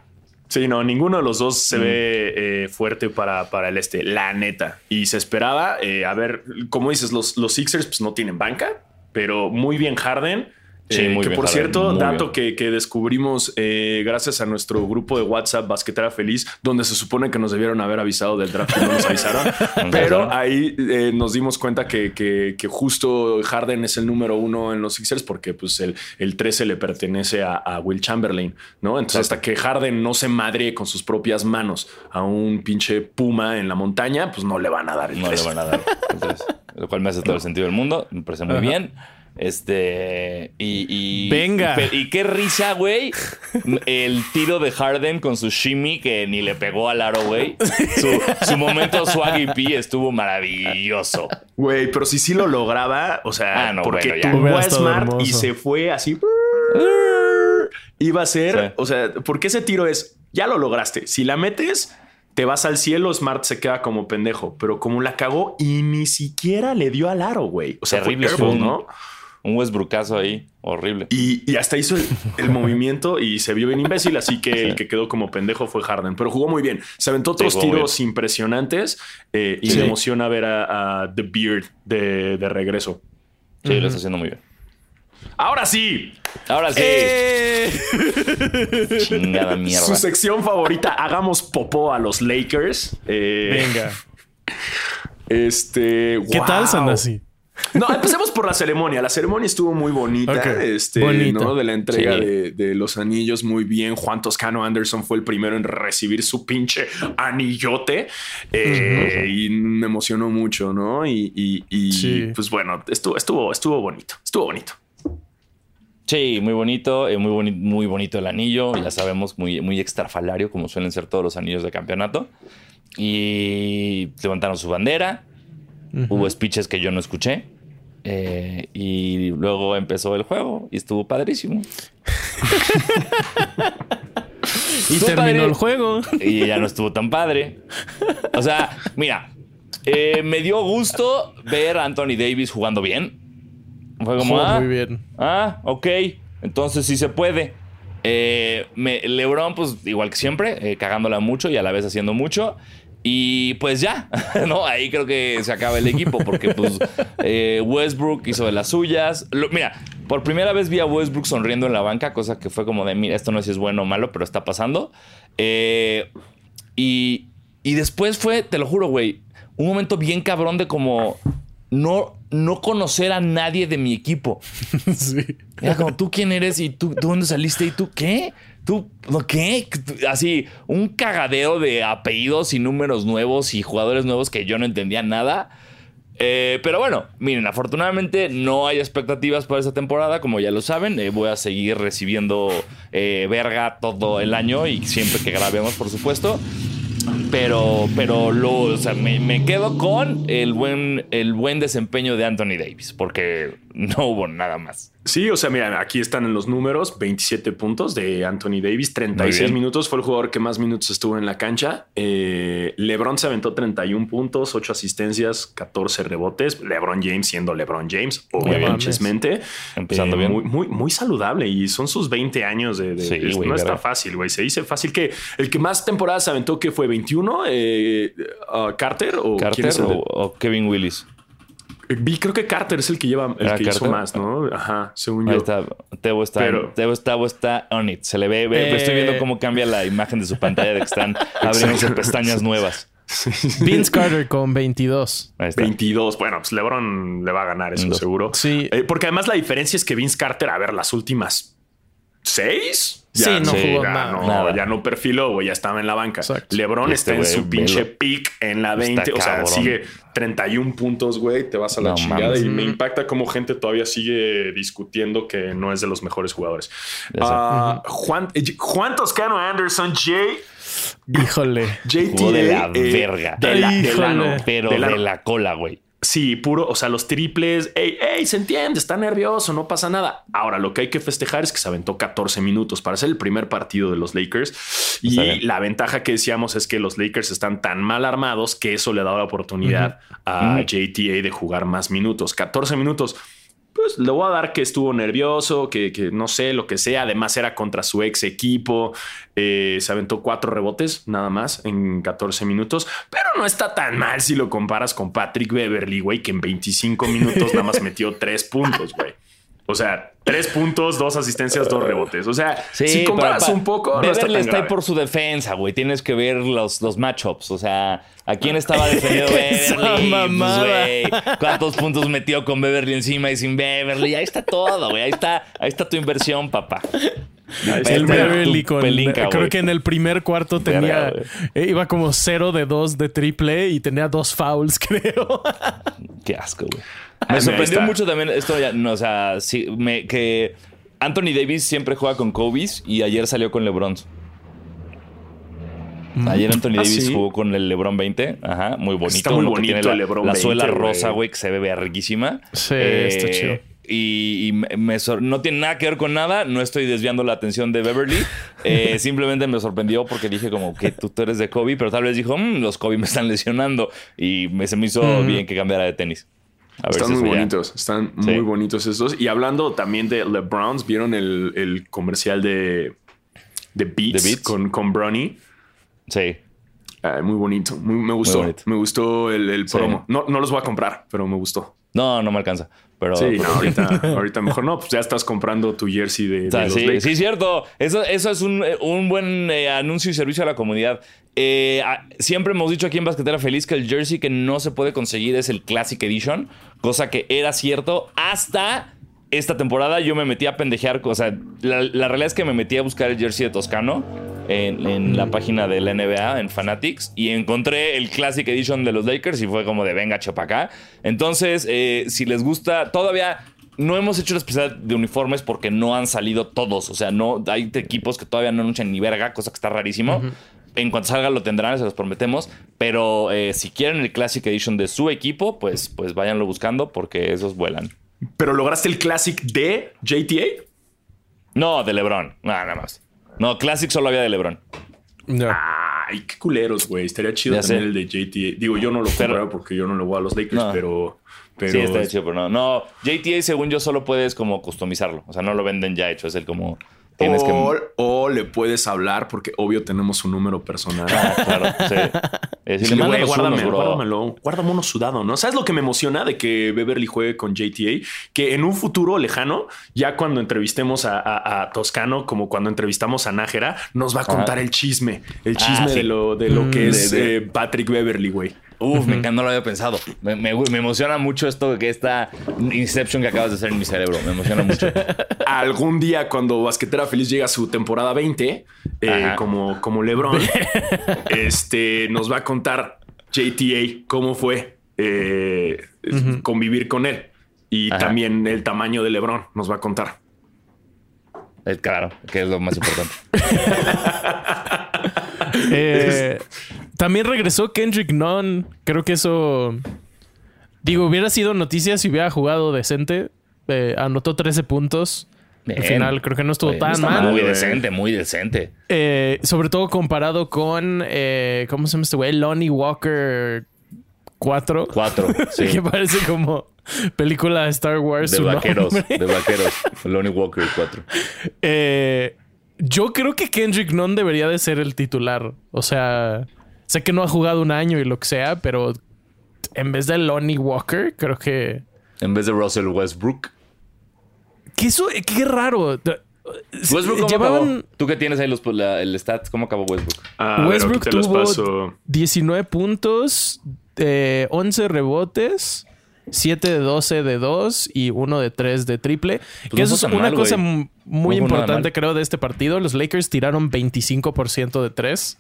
Sí, no, ninguno de los dos se ve eh, fuerte para, para el este, la neta. Y se esperaba, eh, a ver, como dices, los, los Sixers pues no tienen banca, pero muy bien Harden. Eh, que por cierto, dato que, descubrimos eh, gracias a nuestro grupo de WhatsApp Basquetera Feliz, donde se supone que nos debieron haber avisado del draft, no nos avisaron. pero ahí eh, nos dimos cuenta que, justo Harden es el número uno en los Sixers porque pues el, el 13 le pertenece a, Will Chamberlain, ¿no? Entonces, hasta que Harden no se madre con sus propias manos a un pinche puma en la montaña, pues no le van a dar el No le van a dar. lo cual me hace todo el sentido del mundo. Me parece muy bien. Este. Y. Venga. Y, qué risa, güey. El tiro de Harden con su shimmy que ni le pegó al aro, güey. Su, momento swaggy P estuvo maravilloso. Güey, pero si sí lo lograba, o sea, ah, porque tuvo Smart y se fue así. Iba a ser, o sea, porque ese tiro es, ya lo lograste. Si la metes, te vas al cielo, Smart se queda como pendejo. Pero como la cagó y ni siquiera le dio al aro, güey. O sea, Terrible, ¿no? Un Westbrookazo ahí, horrible. Y, hasta hizo el, movimiento y se vio bien imbécil, así que el que quedó como pendejo fue Harden, pero jugó muy bien. Se aventó otros tiros impresionantes eh, y me emociona ver a, The Beard de, regreso. Sí, lo está haciendo muy bien. Ahora sí. Ahora sí. Eh. Chingada mierda. Su sección favorita, hagamos popó a los Lakers. Eh, Venga. Este. ¿Qué tal, Sandasi? No, empecemos por la ceremonia. La ceremonia estuvo muy bonita. Este, ¿no? De la entrega de, los anillos, muy bien. Juan Toscano Anderson fue el primero en recibir su pinche anillote. Eh, y me emocionó mucho, ¿no? Y, pues bueno, estuvo, estuvo, estuvo bonito. Estuvo bonito. Sí, muy bonito, eh, muy, muy bonito el anillo, ya sabemos, muy, muy extrafalario, como suelen ser todos los anillos de campeonato. Y levantaron su bandera, hubo speeches que yo no escuché, eh, y luego empezó el juego y estuvo padrísimo. y terminó el juego. Y ya no estuvo tan padre. O sea, mira, eh, me dio gusto ver a Anthony Davis jugando bien. Fue como, ah, muy bien. Ah, ok. Entonces sí se puede. Eh, LeBron, pues igual que siempre, cagándola mucho y a la vez haciendo mucho. Y pues ya, ¿no? Ahí creo que se acaba el equipo porque pues eh, Westbrook hizo de las suyas. mira, por primera vez vi a Westbrook sonriendo en la banca, cosa que fue como de, mira, esto no sé si es bueno o malo, pero está pasando. Eh, y, y después fue, te lo juro, güey, un momento bien cabrón de como no, no conocer a nadie de mi equipo. Sí. Era como, ¿tú quién eres? ¿Y tú, tú dónde saliste? ¿Y tú qué? ¿Tú qué? Así, un cagadeo de apellidos y números nuevos y jugadores nuevos que yo no entendía nada. Eh, pero bueno, miren, afortunadamente no hay expectativas para esta temporada, como ya lo saben. Eh, voy a seguir recibiendo eh, verga todo el año y siempre que grabemos, por supuesto. Pero, pero lo, o sea, me, me quedo con el buen, el buen desempeño de Anthony Davis, porque no hubo nada más. Sí, o sea, mira, aquí están en los números, 27 puntos de Anthony Davis, 36 minutos, fue el jugador que más minutos estuvo en la cancha. Eh, LeBron se aventó 31 puntos, 8 asistencias, 14 rebotes. LeBron James siendo LeBron James, obviamente. Empezando eh, bien. Muy, muy, muy, saludable y son sus 20 años de... de no está fácil, güey. Se dice fácil que el que más temporadas se aventó que fue 21, eh, uh, Carter o, Carter o Kevin Willis. Vi, creo que Carter es el que lleva, el que hizo más, ¿no? Ajá, según Ahí yo. está. Tebo está, Tebo está, está on it. Se le ve, estoy viendo eh. cómo cambia la imagen de su pantalla de que están abriendo pestañas nuevas. Vince Carter con 22. 22. Bueno, pues LeBron le va a ganar eso, seguro. Sí. Eh, porque además la diferencia es que Vince Carter, a ver, las últimas seis sí, no jugó ya nada. No, Ya no perfiló, güey, ya estaba en la banca. LeBron este está en su pinche peak en la 20. o sea, sigue 31 puntos, güey. Te vas a la chingada. Y me impacta cómo gente todavía sigue discutiendo que no es de los mejores jugadores. Uh, Juan, eh, Juan Toscano Anderson, Jay. Híjole. JT de la eh, verga. De la, pero de la cola, güey. Sí, puro, o sea, los triples, ey, ey, se entiende, está nervioso, no pasa nada. Ahora, lo que hay que festejar es que se aventó 14 minutos para ser el primer partido de los Lakers. Y la ventaja que decíamos es que los Lakers están tan mal armados que eso le da la oportunidad a JTA de jugar más minutos. 14 minutos pues le voy a dar que estuvo nervioso, que, no sé, lo que sea. Además era contra su ex equipo. Eh, se aventó cuatro rebotes nada más en 14 minutos. Pero no está tan mal si lo comparas con Patrick Beverly, güey, que en 25 minutos nada más metió tres puntos, güey. O sea, tres puntos, dos asistencias, dos rebotes. O sea, si comparas un poco. Beverly está, ahí por su defensa, güey. Tienes que ver los, los matchups. O sea, ¿a quién estaba defendiendo Beverly? Pues, ¿Cuántos puntos metió con Beverly encima y sin Beverly? Ahí está todo, güey. Ahí está, ahí está tu inversión, papá. El Beverly con. creo que en el primer cuarto tenía. Eh, iba como cero de dos de triple y tenía dos fouls, creo. Qué asco, güey. Me sorprendió mucho también esto, ya, no, o sea, sí, me, que Anthony Davis siempre juega con Kobe's y ayer salió con LeBron. Mm. Ayer Anthony ¿Ah, Davis jugó con el LeBron 20. Ajá, muy bonito. Está muy bonito tiene el LeBron La suela rosa, güey, que se ve verguísima. Sí, está eh, chido. Y, me no tiene nada que ver con nada. No estoy desviando la atención de Beverly. Eh, simplemente me sorprendió porque dije como que tú, eres de Kobe, pero tal vez dijo, mm, los Kobe me están lesionando. Y me, se me hizo mm. bien que cambiara de tenis están muy bonitos, están muy bonitos estos. Y hablando también de LeBrons, ¿vieron el, comercial de, de Beats, Con, con Bronny? Sí. muy bonito, me gustó. Me gustó el, promo. No, no los voy a comprar, pero me gustó. No, no me alcanza. Pero, sí, ahorita, mejor no, pues ya estás comprando tu jersey de, los sí, sí, cierto. Eso, eso es un, buen eh, anuncio y servicio a la comunidad. Eh, siempre hemos dicho aquí en Basquetera Feliz que el jersey que no se puede conseguir es el Classic Edition, cosa que era cierto hasta esta temporada. Yo me metí a pendejear, o sea, la, realidad es que me metí a buscar el jersey de Toscano en, la página de la NBA, en Fanatics, y encontré el Classic Edition de los Lakers y fue como de venga, chopa acá. Entonces, eh, si les gusta, todavía no hemos hecho la especial de uniformes porque no han salido todos. O sea, no hay equipos que todavía no anuncian ni verga, cosa que está rarísimo. En cuanto salga lo tendrán, se los prometemos. Pero eh, si quieren el Classic Edition de su equipo, pues, pues váyanlo buscando porque esos vuelan. ¿Pero lograste el Classic de JTA? No, de LeBron. Nada, más. No, Classic solo había de LeBron. No. Ay, qué culeros, güey. Estaría chido tener el de JTA. Digo, yo no lo compré porque yo no lo voy a los Lakers, pero, pero. Sí, está chido, pero no. No, JTA, según yo, solo puedes como customizarlo. O sea, no lo venden ya hecho. Es el como o, le puedes hablar porque obvio tenemos su número personal. Ah, claro, sí. guárdamelo, guárdame uno sudado, ¿no? ¿Sabes lo que me emociona de que Beverly juegue con JTA? Que en un futuro lejano, ya cuando entrevistemos a, Toscano, como cuando entrevistamos a Nájera, nos va a contar el chisme, el chisme ah, de lo, de lo que mm, es eh, Patrick Beverly, güey. Uf, me encanta, no lo había pensado. Me, me, emociona mucho esto que esta Inception que acabas de hacer en mi cerebro. Me emociona mucho. Algún día, cuando Basquetera Feliz llega a su temporada 20, eh, como, como LeBron, este, nos va a contar JTA cómo fue eh, convivir con él. Y también el tamaño de LeBron nos va a contar. Eh, claro, que es lo más importante. eh, también regresó Kendrick Nunn. Creo que eso. Digo, hubiera sido noticia si hubiera jugado decente. Eh, anotó 13 puntos. Al final creo que no estuvo Oye, tan está mal. Muy decente, muy decente. Eh, sobre todo comparado con. eh, ¿Cómo se llama este güey? Lonnie Walker 4. Cuatro, sí. Que parece como película de Star Wars. De vaqueros, nombre. de vaqueros. Lonnie Walker, cuatro. Eh, yo creo que Kendrick Nunn debería de ser el titular. O sea, sé que no ha jugado un año y lo que sea, pero en vez de Lonnie Walker, creo que. En vez de Russell Westbrook. Que eso, qué raro. Westbrook, ¿cómo Llevaban- acabó? Tú que tienes ahí los, la- el stats, ¿cómo acabó Westbrook? Ah, Westbrook los tuvo paso. 19 puntos, eh, 11 rebotes, 7 de 12 de 2 y 1 de 3 de triple. Pues que no eso es una mal, cosa m- muy No importante, creo, de este partido. Los Lakers tiraron 25% de 3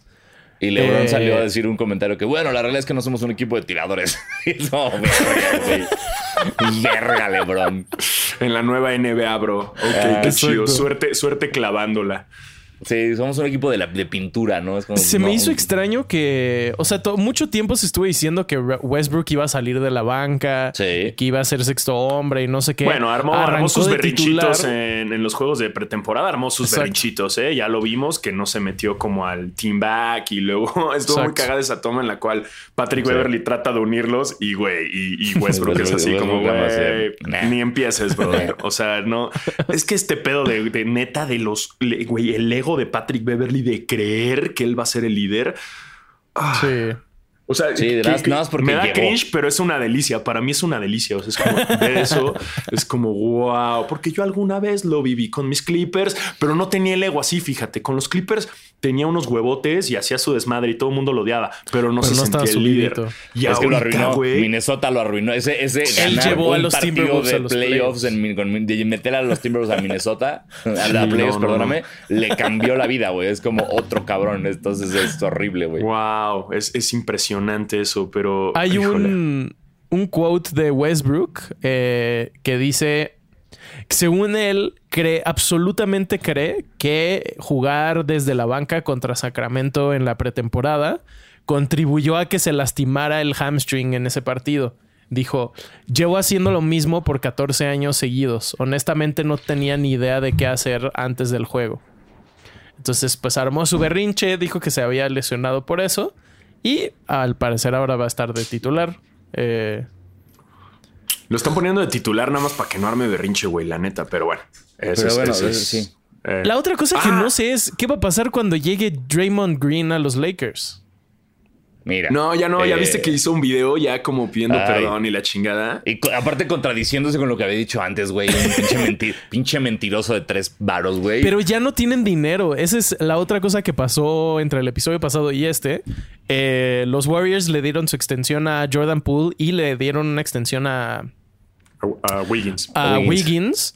Y LeBron Eh, salió a decir un comentario que, bueno, la realidad es que no somos un equipo de tiradores. no, verga, güey. Verga, LeBron. En la nueva NBA, bro. Ok, Ah, qué exacto. chido. Suerte, suerte clavándola. Sí, somos un equipo de, la, de pintura, ¿no? Es como, Se me hizo extraño que, o sea, to- mucho tiempo se estuvo diciendo que Westbrook iba a salir de la banca, Sí. que iba a ser sexto hombre y no sé qué. Bueno, armó, armó sus berrinchitos en, en los juegos de pretemporada, armó sus Exacto. berrinchitos, ¿eh? Ya lo vimos que no se metió como al team back y luego estuvo muy cagada esa toma en la cual Patrick Sí. Beverly trata de unirlos y, güey, y, y Westbrook es así como, güey, nah. ni empieces, brother. O sea, no, es que este pedo de, de neta de los, güey, el ego de Patrick Beverly de creer que él va a ser el líder. Ah, Sí. O sea, Sí, que- porque me da llegó. cringe, pero es una delicia. Para mí es una delicia. O sea, es como ver eso, es como wow. Porque yo alguna vez lo viví con mis Clippers, pero no tenía el ego así. Fíjate, con los Clippers tenía unos huevotes y hacía su desmadre y todo el mundo lo odiaba, pero no Pero se no sentía el líder. subidito. Y es que lo arruinó. güey. Minnesota lo arruinó. Ese, ese Él ganar llevó a los Timberwolves de a los playoffs, playoffs. en, mi- con- de meter a los Timberwolves a Minnesota, a la Sí, playoffs, no, no, perdóname, le cambió la vida, güey. Es como otro cabrón. Entonces es horrible, güey. Wow, es, es impresionante eso, pero Hay híjole. un, un quote de Westbrook eh, que dice según él cree absolutamente cree que jugar desde la banca contra Sacramento en la pretemporada contribuyó a que se lastimara el hamstring en ese partido. Dijo, llevo haciendo lo mismo por 14 años seguidos. Honestamente no tenía ni idea de qué hacer antes del juego. Entonces, pues armó su berrinche, dijo que se había lesionado por eso. Y al parecer ahora va a estar de titular. Eh, Lo están poniendo de titular nada más para que no arme berrinche, güey, la neta, pero bueno. Eso Pero es, bueno, eso eso es- sí. eh, la otra cosa que Ah. no sé es qué va a pasar cuando llegue Draymond Green a los Lakers. Mira. No, ya no, ya Eh, viste que hizo un video ya como pidiendo Ay. perdón y la chingada. Y co- aparte contradiciéndose con lo que había dicho antes, güey. Un pinche, menti- pinche mentiroso de tres varos, güey. Pero ya no tienen dinero. Esa es la otra cosa que pasó entre el episodio pasado y este. Eh, los Warriors le dieron su extensión a Jordan Poole y le dieron una extensión a, A, a Wiggins. a Wiggins. Wiggins.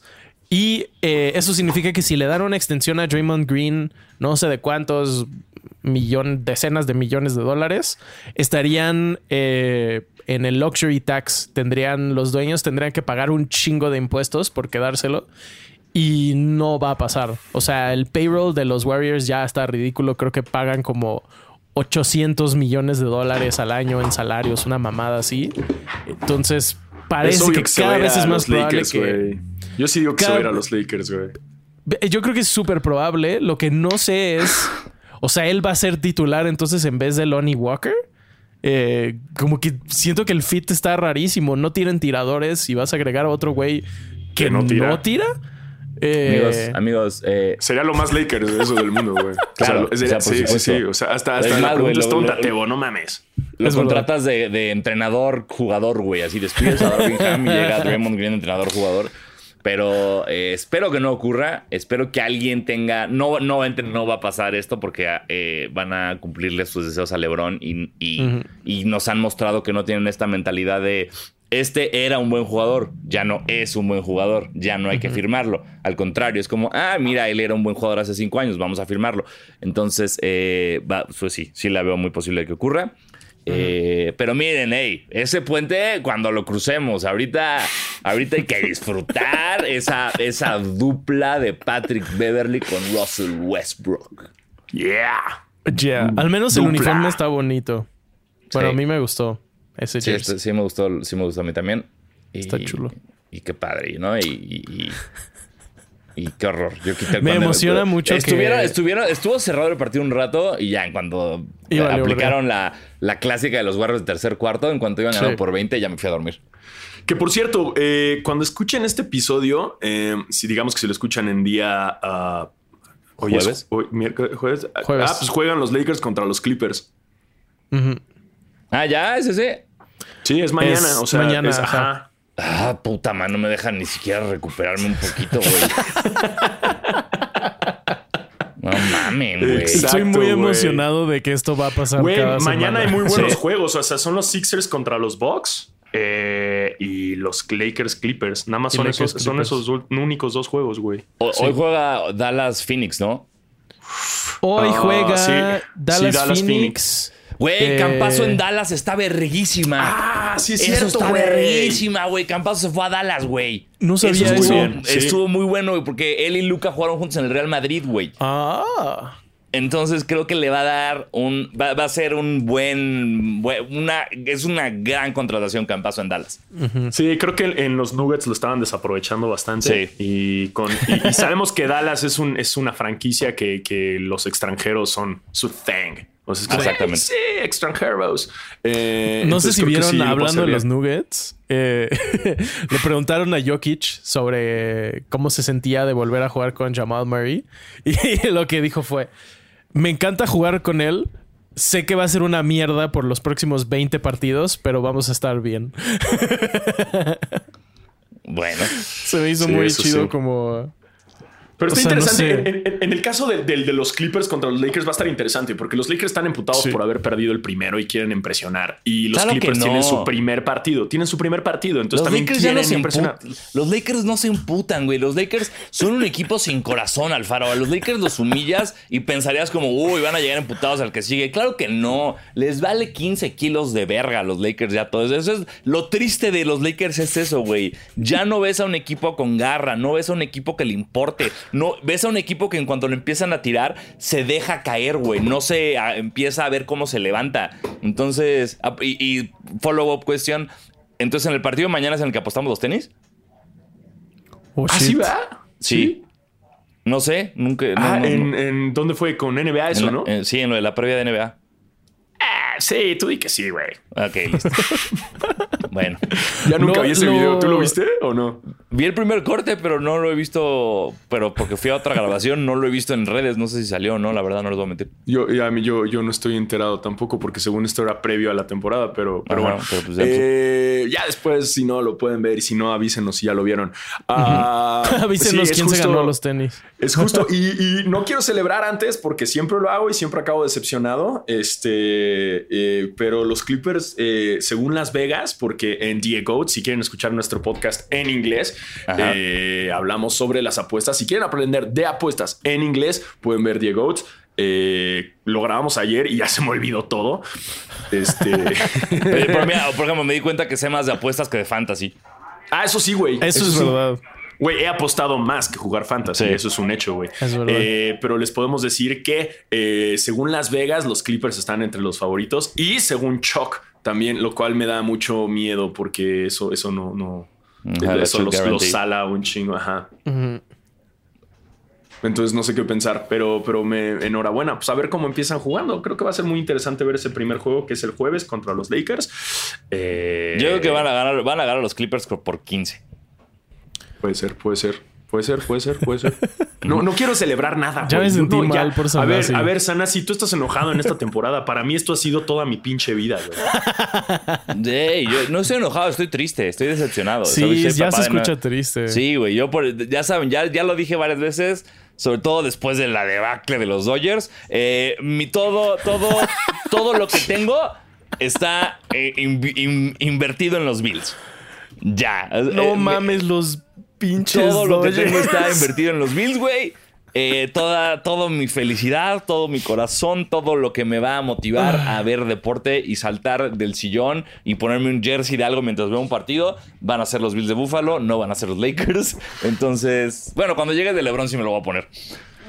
Y eh, eso significa que si le dan una extensión a Draymond Green, no sé de cuántos millón, decenas de millones de dólares, estarían eh, en el luxury tax. Tendrían, los dueños tendrían que pagar un chingo de impuestos por quedárselo. Y no va a pasar. O sea, el payroll de los Warriors ya está ridículo. Creo que pagan como 800 millones de dólares al año en salarios, una mamada así. Entonces, parece que cada vez es más probable Lakers, que... Yo sí digo que se va a ir a Cada- los Lakers, güey. Yo creo que es súper probable. Lo que no sé es. O sea, él va a ser titular entonces en vez de Lonnie Walker. Eh, como que siento que el fit está rarísimo. No tienen tiradores y vas a agregar a otro güey que, Que no no tira. Eh, Amigos, amigos, eh, Sería lo más Lakers de eso del mundo, güey. Claro, o sea, o sea, por sí, sí, supuesto. sí. O sea, hasta, Es hasta la güey, pregunta es tonta, lo- Tebo, no mames. lo Es contratas de, de entrenador jugador, güey. Así despides a Darvin Ham y llega Draymond Green, entrenador jugador. Pero eh, espero que no ocurra. Espero que alguien tenga. No, no, no va a pasar esto porque eh, van a cumplirle sus deseos a LeBron y, y nos han mostrado que no tienen esta mentalidad de. Este era un buen jugador, ya no es un buen jugador, ya no hay que firmarlo. Al contrario, es como, ah, mira, él era un buen jugador hace cinco años, vamos a firmarlo. Entonces, eh, va, pues sí, sí la veo muy posible que ocurra. Eh, pero miren, hey, ese puente cuando lo crucemos, ahorita, ahorita hay que disfrutar esa, esa dupla de Patrick Beverly con Russell Westbrook. Yeah. Ya, al menos el uniforme está bonito. Bueno, Sí. a mí me gustó ese Sí, jersey. este- sí me gustó, sí me gustó a mí también. Y- Está chulo. Y qué padre, ¿no? Y, y, y- y qué horror. Yo quité Me cuando- emociona mucho que- estuviera, estuviera- estuvo cerrado el partido un rato y ya en cuanto Y valió aplicaron la, la clásica de los Warriors de tercer cuarto, en cuanto iban Sí. ganando por 20, ya me fui a dormir. Que por cierto, eh, cuando escuchen este episodio, eh, si digamos que se lo escuchan en día ah, hoy es ¿Jueves? hoy, miércoles, jueves. Jueves. Ah, pues juegan los Lakers contra los Clippers. Ah, ya, es ese. Sí, es mañana. Es o sea, mañana, es- ajá. ajá. Ah, puta man, no me dejan ni siquiera recuperarme un poquito, güey. no mamen, güey. Estoy muy emocionado de que esto va a pasar Güey, mañana semana. hay muy buenos Sí. juegos. O sea, son los Sixers contra los Bucks eh, y los Lakers Clippers. Nada más son, Lakers esos, son esos únicos dos juegos, güey. O- Hoy juega Dallas Phoenix, ¿no? Hoy Ah, juega sí. Dallas, Sí, Dallas Phoenix. Güey, Eh, Campazo en Dallas está verguísima. Ah, sí eso está verguísima, güey. Campazo se fue a Dallas, güey. No sabía estuvo, eso. bien, sí. Estuvo muy bueno, güey, porque él y Luca jugaron juntos en el Real Madrid, güey. Ah. Entonces creo que le va a dar un. Va, va a ser un buen. Una, es una gran contratación Campazo en Dallas. Sí, creo que en los Nuggets lo estaban desaprovechando bastante. Sí. Y, con, y, y sabemos que Dallas es, un, es una franquicia que, que los extranjeros son su thing. O sea, es como, Exactamente. "Hey, sí, extranjeros. Eh, No sé si vieron sí, hablando de los. Nuggets. eh, le preguntaron a Jokic sobre cómo se sentía de volver a jugar con Jamal Murray. Y lo que dijo fue: Me encanta jugar con él. Sé que va a ser una mierda por los próximos 20 partidos, pero vamos a estar bien. Bueno. Se me hizo Sí, muy chido sí. como. Pero O está no interesante. sé. en, en- en el caso de, los Clippers contra los Lakers va a estar interesante porque los Lakers están emputados Sí. por haber perdido el primero y quieren impresionar. Y los Claro Clippers no. tienen su primer partido. Tienen su primer partido. Entonces Los también Lakers ya quieren no se impresionar. Los Lakers no se imputan, güey. Los Lakers son un equipo sin corazón, Alfaro. A los Lakers los humillas y pensarías como, uy, van a llegar emputados al que sigue. Claro que no. Les vale 15 kilos de verga a los Lakers ya todo. Eso es lo triste de los Lakers es eso, güey. Ya no ves a un equipo con garra, no ves a un equipo que le importe. No, ves a un equipo que en cuanto le empiezan a tirar, se deja caer, güey. No se a- empieza a ver cómo se levanta. Entonces, a- y, y follow-up question. Entonces, en el partido de mañana es en el que apostamos los tenis. Oh, ¿Así shit. va? Sí. No sé, nunca. no, Ah, no, en, no. en- ¿dónde fue? Con NBA eso, En la- ¿no? en- sí, en lo de la previa de NBA. Ah, sí, tú di que sí, güey. Ok, listo. bueno. Ya nunca Lo- vi ese lo- video. ¿Tú lo viste o no? Vi el primer corte, pero no lo he visto. Pero porque fui a otra grabación, no lo he visto en redes. No sé si salió o no, la verdad, no les voy a mentir. Yo, ya, yo, yo no estoy enterado tampoco porque según esto era previo a la temporada, pero, pero Ajá, bueno. pero pues ya- Eh, ya después, si no, lo pueden ver y si no, avísenos si ya lo vieron. Ah, Avísenos sí, quién se ganó los tenis. Es justo. Y, y no quiero celebrar antes porque siempre lo hago y siempre acabo decepcionado. Este, eh, pero los Clippers, eh, según Las Vegas, porque en Diego, si quieren escuchar nuestro podcast en inglés, eh, hablamos sobre las apuestas. Si quieren aprender de apuestas en inglés, pueden ver Diego. Eh, lo grabamos ayer y ya se me olvidó todo. Este, Pero, pero mira, por ejemplo, me di cuenta que sé más de apuestas que de fantasy. ah, eso sí, güey. Eso, es sí. verdad. Güey, he apostado más que jugar fantasy. Sí. Eso es un hecho, güey. Eh, pero les podemos decir que eh, según Las Vegas, los Clippers están entre los favoritos y según Chuck también, lo cual me da mucho miedo porque eso, eso no, no. Ajá, la eso los, sala un chingo. Ajá. Entonces no sé qué pensar, pero, pero me enhorabuena. Pues a ver cómo empiezan jugando. Creo que va a ser muy interesante ver ese primer juego que es el jueves contra los Lakers. Eh, Yo creo que van a ganar, van a ganar los Clippers por- por 15. Puede ser, puede ser. Puede ser, puede ser, puede ser. No, no quiero celebrar nada. Ya güey. me sentí No, mal por A Sanasi. ver, a ver, Sanasi, tú estás enojado en esta temporada. Para mí esto ha sido toda mi pinche vida, güey. Yo no estoy enojado, estoy triste, estoy decepcionado. Sí, ya se escucha triste. Sí, güey, yo por, ya saben, ya, ya lo dije varias veces, sobre todo después de la debacle de los Dodgers. Eh, mi todo, todo, todo lo que tengo está eh, inv- in- invertido en los Bills. Ya. No Eh, me- mames, los pinches. todo lo que tengo está invertido en los Bills, güey. Eh, toda, toda mi felicidad, todo mi corazón, todo lo que me va a motivar a ver deporte y saltar del sillón y ponerme un jersey de algo mientras veo un partido, van a ser los Bills de Buffalo, no van a ser los Lakers. Entonces, bueno, cuando llegue de LeBron sí me lo voy a poner.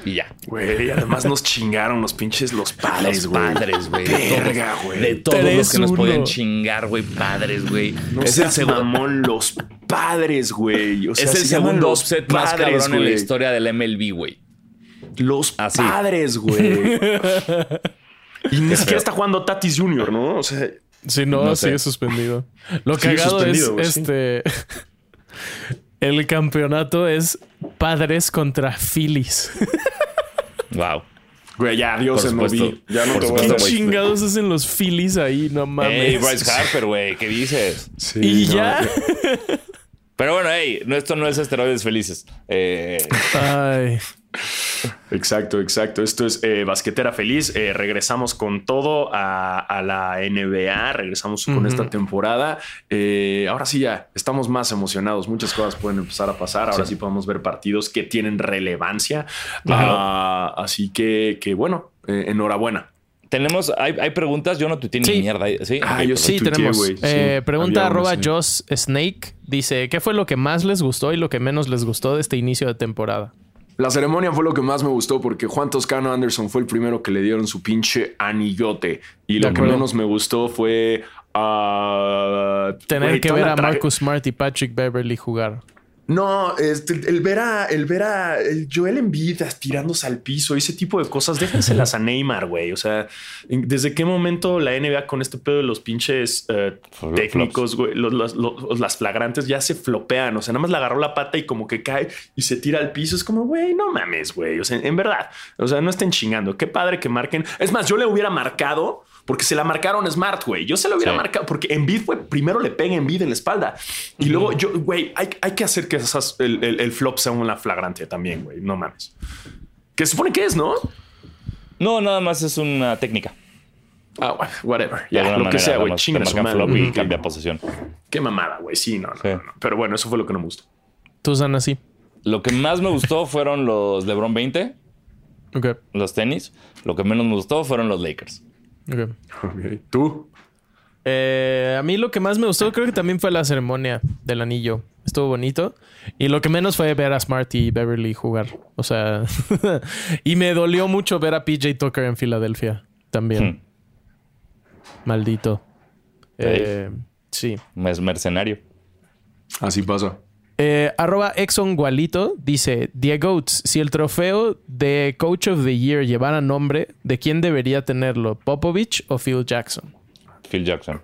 Y ya. Güey, además nos chingaron los pinches los padres, Los güey. padres, güey. De Verga, todos- güey. De todos los que nos 3-1. podían chingar, güey. Padres, güey. No es el segundo. mamón, los padres, güey. O sea, Es el se segundo los upset más cabrón en la historia del MLB, güey. Los Así. padres, güey. y ni siquiera está jugando Tatis Jr., ¿no? O sea, Sí, no, No sé. sigue suspendido. Lo Sigue cagado es suspendido, güey, sí. El campeonato es Padres contra Phillies. Wow. güey, ya, Por MLB. supuesto. Ya no te voy a ¿Qué chingados hacen los Phillies ahí? No mames. Ey, Bryce Harper, güey. ¿Qué dices? Sí, y no, ya. Pero bueno, hey, no, esto no es esteroides felices. Eh, Ay. Exacto, exacto. Esto es eh, Basquetera Feliz. Eh, regresamos con todo a, a la NBA. Regresamos con esta temporada. Eh, ahora sí ya estamos más emocionados. Muchas cosas pueden empezar a pasar. Ahora sí, podemos ver partidos que tienen relevancia. Ah, así que, que bueno, eh, enhorabuena. tenemos, hay, hay preguntas. Yo no tuiteé ni Sí. mierda. ¿Sí? Ah, yo perfecto. Sí, tenemos. sí. Pregunta arroba sí. Joss Snake. Dice, ¿qué fue lo que más les gustó y lo que menos les gustó de este inicio de temporada? La ceremonia fue lo que más me gustó porque Juan Toscano Anderson fue el primero que le dieron su pinche anillote. Y lo que menos me gustó fue. ah, Tener que ver a Marcus Smart y Patrick Beverly jugar. No, este, el ver a el ver a el Joel Embiid tirándose al piso, ese tipo de cosas, déjenselas a Neymar, güey. O sea, ¿en- ¿desde qué momento la NBA con este pedo de los pinches eh, técnicos, güey, los- los- los- las flagrantes ya se flopean? O sea, nada más le agarró la pata y como que cae y se tira al piso. Es como, güey, no mames, güey. O sea, en verdad, o sea, no estén chingando. Qué padre que marquen. Es más, yo le hubiera marcado porque se la marcaron Smart, güey. Yo se lo hubiera Sí. marcado porque Embiid fue primero le pega Embiid en la espalda y luego yo, güey, hay, hay que hacer que esas, el, el- el flop sea una flagrante también, güey. No mames. Que se supone que es, ¿no? No, nada más es una técnica. Ah, bueno, whatever. Ya, lo que sea, güey. Chinga su madre. flop y cambia posesión. Qué mamada, güey. Sí, no, no, Sí. no, no. Pero bueno, eso fue lo que no me gustó. Tú, San, así. Lo que más me gustó fueron los LeBron 20, Ok. los tenis. Lo que menos me gustó fueron los Lakers. Ok. Ok. ¿Tú? Eh, a mí lo que más me gustó creo que también fue la ceremonia del anillo. Estuvo bonito. Y lo que menos fue ver a Smart y Beverly jugar. O sea, y me dolió mucho ver a PJ Tucker en Filadelfia también. Hmm. Maldito. Eh, sí. Es mercenario. Así pasa. Eh, arroba Exxon Gualito dice: Diego, si el trofeo de Coach of the Year llevara nombre, ¿de quién debería tenerlo? ¿Popovich o Phil Jackson? Phil Jackson.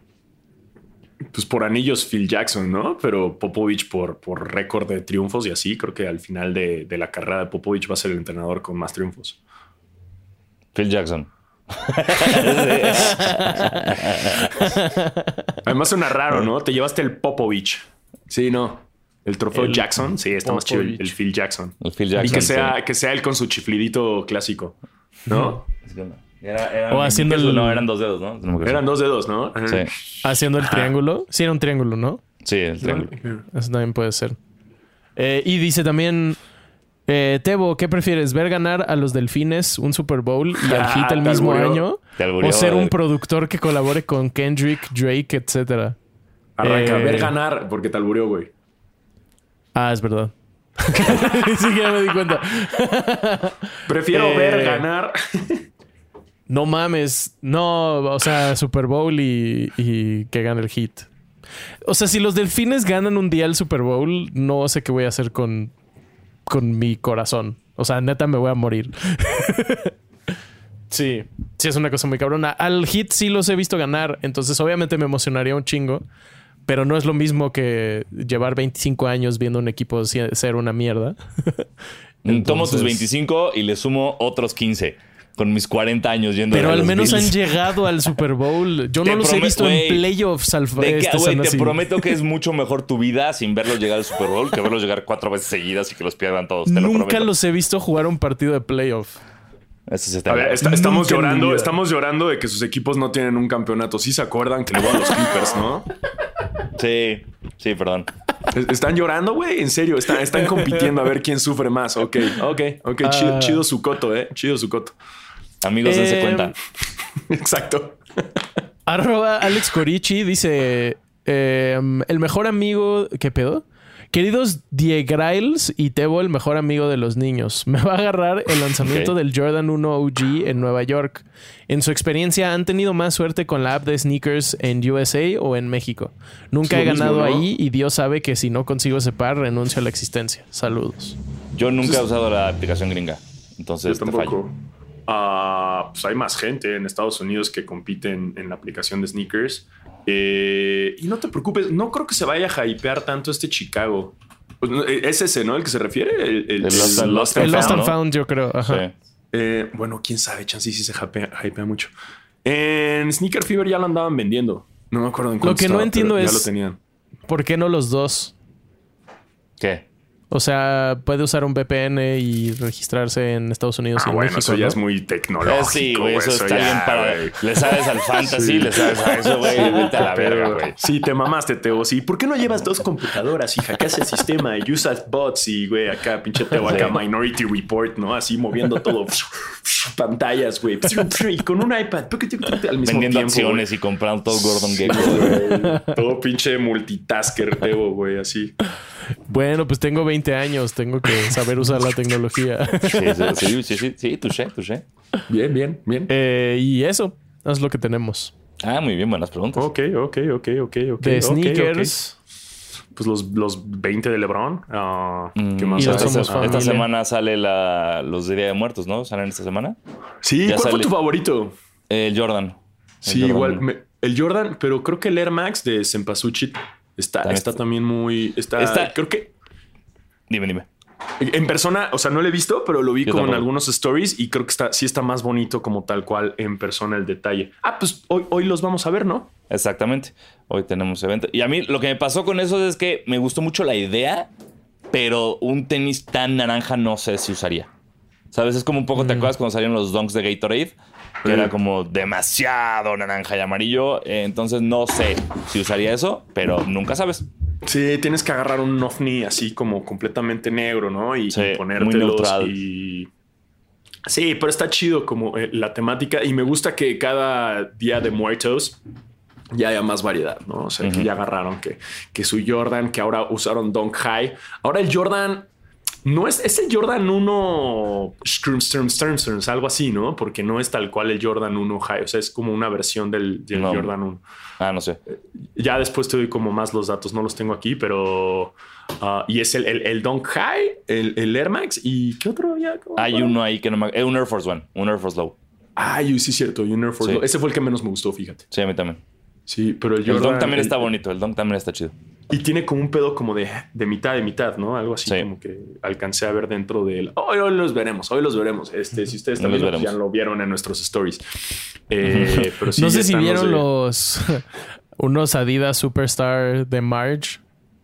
Pues por anillos Phil Jackson, ¿no? Pero Popovich por, por récord de triunfos y así, creo que al final de, de la carrera de Popovich va a ser el entrenador con más triunfos. Phil Jackson. Además suena raro, ¿no? Te llevaste el Popovich. Sí, no. El trofeo El Jackson. Sí, está más chido el, el Phil Jackson. El Phil Y que sea, sí. que sea él con su chiflidito clásico, ¿no? Era- era- O haciendo el- No, eran dos dedos, ¿no? Eran dos dedos, ¿no? Sí, Haciendo el triángulo. Sí, era un triángulo, ¿no? sí, el triángulo. Eso también puede ser. Eh, y dice también. eh, Tebo, ¿qué prefieres? ¿Ver ganar a los delfines un Super Bowl y al Ah, Hit el te mismo alburió. año? Alburió, ¿O ser un productor que colabore con Kendrick, Drake, etcétera? Arranca, Eh, ver ganar porque te alburió, güey. Ah, es verdad. Ni siquiera me di cuenta. Prefiero Eh, ver ganar. No mames. No, o sea, Super Bowl y, y que gane el hit. O sea, si los delfines ganan un día el Super Bowl, no sé qué voy a hacer con, con mi corazón. O sea, neta me voy a morir. sí, sí es una cosa muy cabrona. Al hit sí los he visto ganar, entonces obviamente me emocionaría un chingo. Pero no es lo mismo que llevar 25 años viendo un equipo ser una mierda. Tomo tus Entonces- 25 y le sumo otros 15. Con mis 40 años yendo Pero a al los menos Bills. han llegado al Super Bowl. Yo no los he visto en playoffs al De que, este, te prometo que es mucho mejor tu vida sin verlos llegar al Super Bowl que verlos llegar cuatro veces seguidas y que los pierdan todos. Te Nunca los he visto jugar un partido de playoff. Eso sí está A ver, está- estamos llorando, estamos llorando de que sus equipos no tienen un campeonato. Sí se acuerdan que le van a los Clippers, ¿no? Sí, sí, perdón. Es- ¿Están llorando, güey? En serio, están, están compitiendo a ver quién sufre más. Ok, ok, ok. Chido, Ah. chido su coto, ¿eh? Chido su coto. Amigos, dense Eh, cuenta. Exacto. Arroba Alex Corichi dice: eh, El mejor amigo. ¿Qué pedo? Queridos Diegrails y Tebo, el mejor amigo de los niños, me va a agarrar el lanzamiento del Jordan 1 OG en Nueva York. En su experiencia, ¿han tenido más suerte con la app de sneakers en USA o en México? Nunca he mismo, ganado ¿no? ahí y Dios sabe que si no consigo ese par, renuncio a la existencia. Saludos. Yo nunca he usado la aplicación gringa. Yo Entonces te fallo. Pues hay más gente en Estados Unidos que compiten en la aplicación de sneakers. Eh, y no te preocupes, no creo que se vaya a hypear tanto este Chicago. Pues, no, Es ese, ¿no? El que se refiere. El, el- Lost and- el Lost El Lost Found, and ¿no? Found, yo creo. Ajá. Sí. Eh, bueno, quién sabe, chance sí se hypea, hypea mucho. En Sneaker Fever ya lo andaban vendiendo. No me acuerdo en cuánto que no entiendo es- Ya lo tenían. ¿Por qué no los dos? ¿Qué? O sea, puede usar un VPN y registrarse en Estados Unidos y Ah, en bueno, México. eso ya ¿no? es muy tecnológico. Eh, sí, güey, eso está ya, bien para. Le sabes al fantasy, Sí. le sabes a eso, güey. Vete a la Pero, verga, güey. Sí, te mamaste, Teo. Sí, ¿por qué no llevas dos computadoras y hackeas el sistema y usas bots y, güey, acá, pinche Teo, acá, Sí. Minority Report, ¿no? Así moviendo todo. Pantallas, güey. Y con un iPad. Al mismo Vendiendo tiempo, acciones y comprando todo Gordon güey. Todo pinche multitasker, Teo, güey, así. Bueno, pues tengo 20 años, tengo que saber usar la tecnología. Sí, sí, sí, sí, sí, sí, touché, touché. Bien, bien, bien. Eh, y eso es lo que tenemos. Ah, muy bien, buenas preguntas. Ok, ok, ok, ok, ok. De sneakers. Pues los, los 20 de LeBron. ah, ¿Qué Mm, más? Y esta, semana sale la, los de Día de Muertos, ¿no? ¿Salen esta semana? Sí, Ya ¿cuál fue tu favorito? El Jordan. El Sí, Jordan. igual. me- el Jordan, pero creo que el Air Max de Sempasuchit está, También está también muy. Está, Está- Creo que Dime, dime. en persona, o sea, no lo he visto, pero lo vi Yo como en algunos stories y creo que está, sí está más bonito como tal cual en persona el detalle. Ah, pues hoy, hoy los vamos a ver, ¿no? Exactamente. Hoy tenemos evento. Y a mí lo que me pasó con eso es que me gustó mucho la idea, pero un tenis tan naranja no sé si usaría. ¿Sabes? Es como un poco, ¿te acuerdas cuando salieron los donks de Gatorade? Que era como demasiado naranja y amarillo. Eh, Entonces no sé si usaría eso, pero nunca sabes. Sí, tienes que agarrar un ovni así como completamente negro, ¿no? Y, Sí, y muy ponértelos neutral. y... Sí, pero está chido como eh, la temática y me gusta que cada día de muertos ya haya más variedad, ¿no? O sea, que ya agarraron que, que su Jordan, que ahora usaron Dunk High. Ahora el Jordan no es, es el Jordan 1 Sturm, Sturm, Sturm, Sturm, algo así, ¿no? Porque no es tal cual el Jordan 1 High, o sea, es como una versión del, del No. Jordan 1. Ah, no sé. Ya después te doy como más los datos, no los tengo aquí, pero... ah, y es el, el, el Dunk High, el, el Air Max y ¿qué otro había? ¿Cómo Hay uno ahí que no me... eh, un Air Force One. Un Air Force Low. Ay, sí, es cierto, un Air Force Sí. Low. Ese fue el que menos me gustó, fíjate. Sí, a mí también. Sí, pero el El Jordan... donk también el- está bonito. El donk también está chido. Y tiene como un pedo como de, de mitad de mitad, ¿no? Algo así Sí. como que alcancé a ver dentro del... Hoy, hoy los veremos, hoy los veremos. Este, si ustedes también los ya lo vieron en nuestros stories. Eh, pero sí, no sé si vieron de- los unos Adidas Superstar de Marge,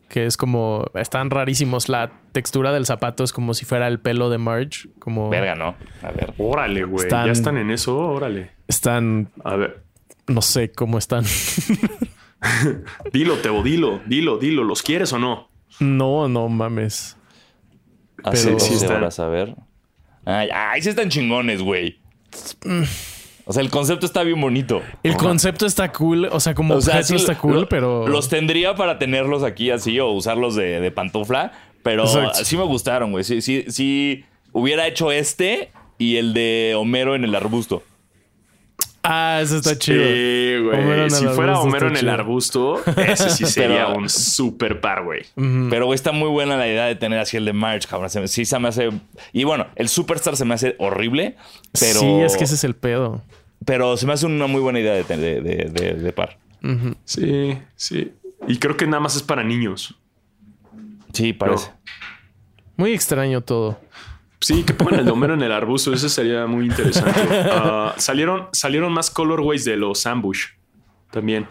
que es como están rarísimos. La textura del zapato es como si fuera el pelo de Marge, como Verga, ¿no? A ver. Órale, güey. Están- Ya están en eso, órale. están, A ver, no sé cómo están. dilo, Tebo, dilo, dilo, dilo. ¿Los quieres o no? no, no mames. Hace Pero- 12 Sí horas, a ver. Ay, ay, sí están chingones, güey. O sea, el concepto está bien bonito. El concepto está cool, o sea, como O sea, objeto sí, está cool, lo- pero Los tendría para tenerlos aquí así o usarlos de, de pantufla. Pero Exacto. sí me gustaron, güey. Sí, sí, sí. Hubiera hecho este y el de Homero en el arbusto. Ah, eso está chido. Sí, güey. Si fuera Homero en el arbusto, ese sí sería Pero- un super par, güey. Pero güey, está muy buena la idea de tener así el de March, cabrón. Se me- Sí se me hace... Y bueno, el Superstar se me hace horrible, pero... Sí, es que ese es el pedo. Pero se me hace una muy buena idea de, de, de- de- de par. Sí, sí. Y creo que nada más es para niños. Sí, parece. Muy extraño todo. Sí, que pongan el de Homero en el arbusto, eso sería muy interesante. Ah, salieron, salieron más colorways de los ambush también.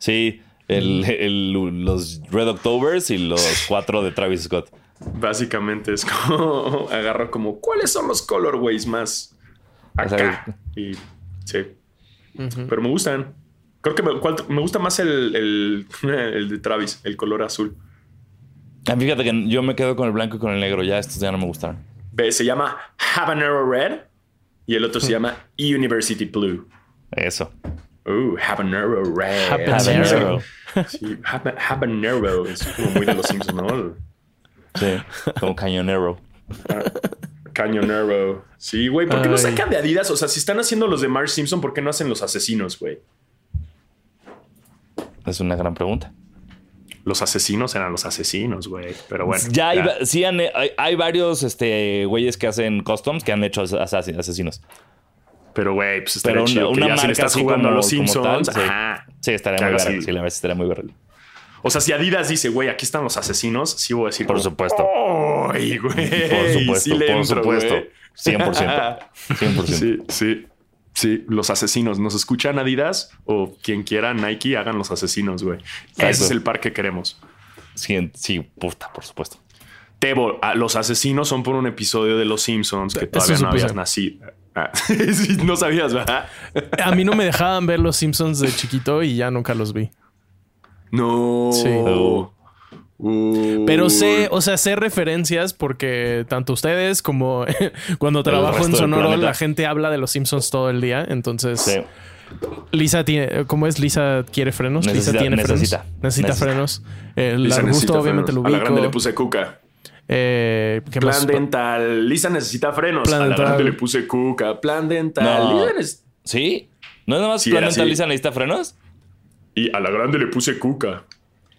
Sí, el, el- los Red Octobers y los cuatro de Travis Scott. Básicamente es como agarro como cuáles son los colorways más acá. Y sí. Pero me gustan. Creo que me, gusta más el, el, el de Travis, el color azul. Ah, Fíjate que yo me quedo con el blanco y con el negro. Ya estos ya no me gustaron. Se llama Habanero Red y el otro se llama University Blue. Eso. Uh, habanero red. Habanero. Sí, haba- habanero. Es como muy de los Simpsons, ¿no? Sí, como cañonero. Cañonero. Sí, güey. ¿Por qué no sacan de Adidas? O sea, si están haciendo los de Marge Simpson, ¿por qué no hacen los asesinos, güey? Es una gran pregunta. Los asesinos eran los asesinos, güey. Pero bueno. ya hay, sí han- hay, hay varios este, güeyes que hacen customs que han hecho as- as- asesinos. Pero, güey, pues estaría Pero una, chido que una ya si le estás jugando como, a los Simpsons. tal, ajá. Sí, estaría Que muy así. Sí, la estaría muy. O sea, si Adidas dice, güey, aquí están los asesinos, sí voy a decir. Por como, supuesto. ¡Ay, güey! Por supuesto, sí por entro, supuesto. güey. 100%. 100%. Sí, sí. Sí, los asesinos. ¿Nos escuchan Adidas? O quien quiera, Nike, hagan los asesinos, güey. Ese es el par que queremos. Sí, sí, puta, por supuesto. Tebo, ah, los asesinos son por un episodio de Los Simpsons que Eso todavía no habías nacido. Ah, no sabías, ¿verdad? A mí no me dejaban ver los Simpsons de chiquito y ya nunca los vi. No. Sí. Uy. Pero sé, o sea, sé referencias porque tanto ustedes como cuando trabajo en Sonoro, la gente habla de los Simpsons todo el día. Entonces, Sí. Lisa tiene, ¿cómo es? Lisa quiere frenos. Necesita- Lisa tiene necesita. frenos. Necesita, Necesita. frenos. El Lisa arbusto, necesita obviamente, frenos. lo A la ubico. grande le puse cuca. Eh, ¿qué Plan más? dental. Lisa necesita frenos. Plan a la dental. grande le puse cuca. Plan dental. No. Lisa neces- ¿Sí? ¿No es nada más Sí, plan dental así. Lisa necesita frenos? Y a la grande le puse cuca.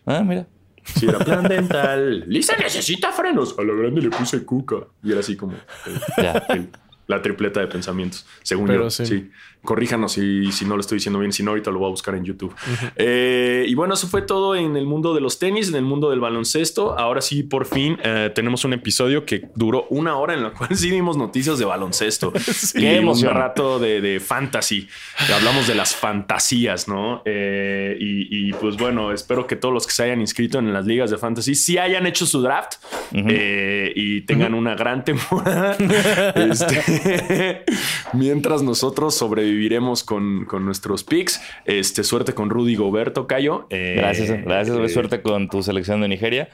Ah, mira. Sí, era plan dental. Lisa necesita frenos. A la grande le puse cuca. Y era así como el- Ya. el- la tripleta de pensamientos. Según Pero yo. sí. Sí. Corríjanos si, si no lo estoy diciendo bien. Si no, ahorita lo voy a buscar en YouTube. Eh, y bueno, eso fue todo en el mundo de los tenis, en el mundo del baloncesto. Ahora sí, por fin, eh, tenemos un episodio que duró una hora en la cual sí dimos noticias de baloncesto. y Qué emoción. un rato de, de fantasy. Que hablamos de las fantasías, ¿no? Eh, y, y, pues bueno, espero que todos los que se hayan inscrito en las ligas de fantasy sí hayan hecho su draft eh, y tengan una gran temporada. Este, mientras nosotros sobreviviremos con, con nuestros picks. Este, suerte con Rudy Goberto, Cayo. Eh, Gracias, gracias. eh, Suerte con tu selección de Nigeria.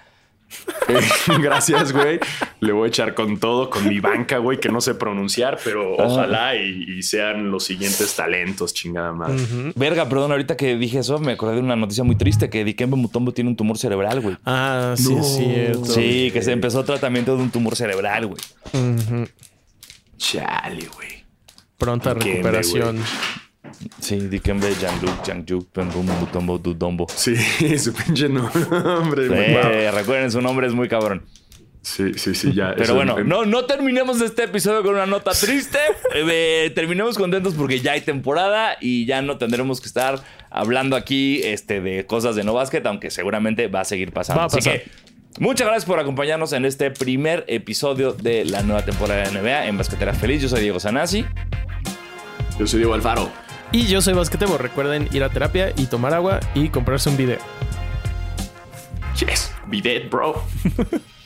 eh, gracias, güey. Le voy a echar con todo, con mi banca, güey, que no sé pronunciar, pero ojalá y, y sean los siguientes talentos, chingada madre. Verga, perdón, ahorita que dije eso, me acordé de una noticia muy triste que Dikembe Mutombo tiene un tumor cerebral, güey. Ah, sí, No. es cierto. Sí, que se empezó tratamiento de un tumor cerebral, güey. Chale, güey. Pronta Dikembe, recuperación. Sí, Dikembe, Jean-Luc, Jean-Juk, Pembum, Mutombo, Dudombo. Sí, su pinche nombre, güey. Eh, Wow. Recuerden, su nombre es muy cabrón. Sí, sí, sí, ya. Pero bueno, em- no, no terminemos este episodio con una nota triste. Eh, terminemos contentos porque ya hay temporada y ya no tendremos que estar hablando aquí este, de cosas de no básquet, aunque seguramente va a seguir pasando. Va a Así pasar. que muchas gracias por acompañarnos en este primer episodio de la nueva temporada de NBA en Basquetera Feliz. Yo soy Diego Sanasi. Yo soy Diego Alfaro. Y yo soy Basquetebo. Recuerden ir a terapia y tomar agua y comprarse un video. Yes, be dead, bro.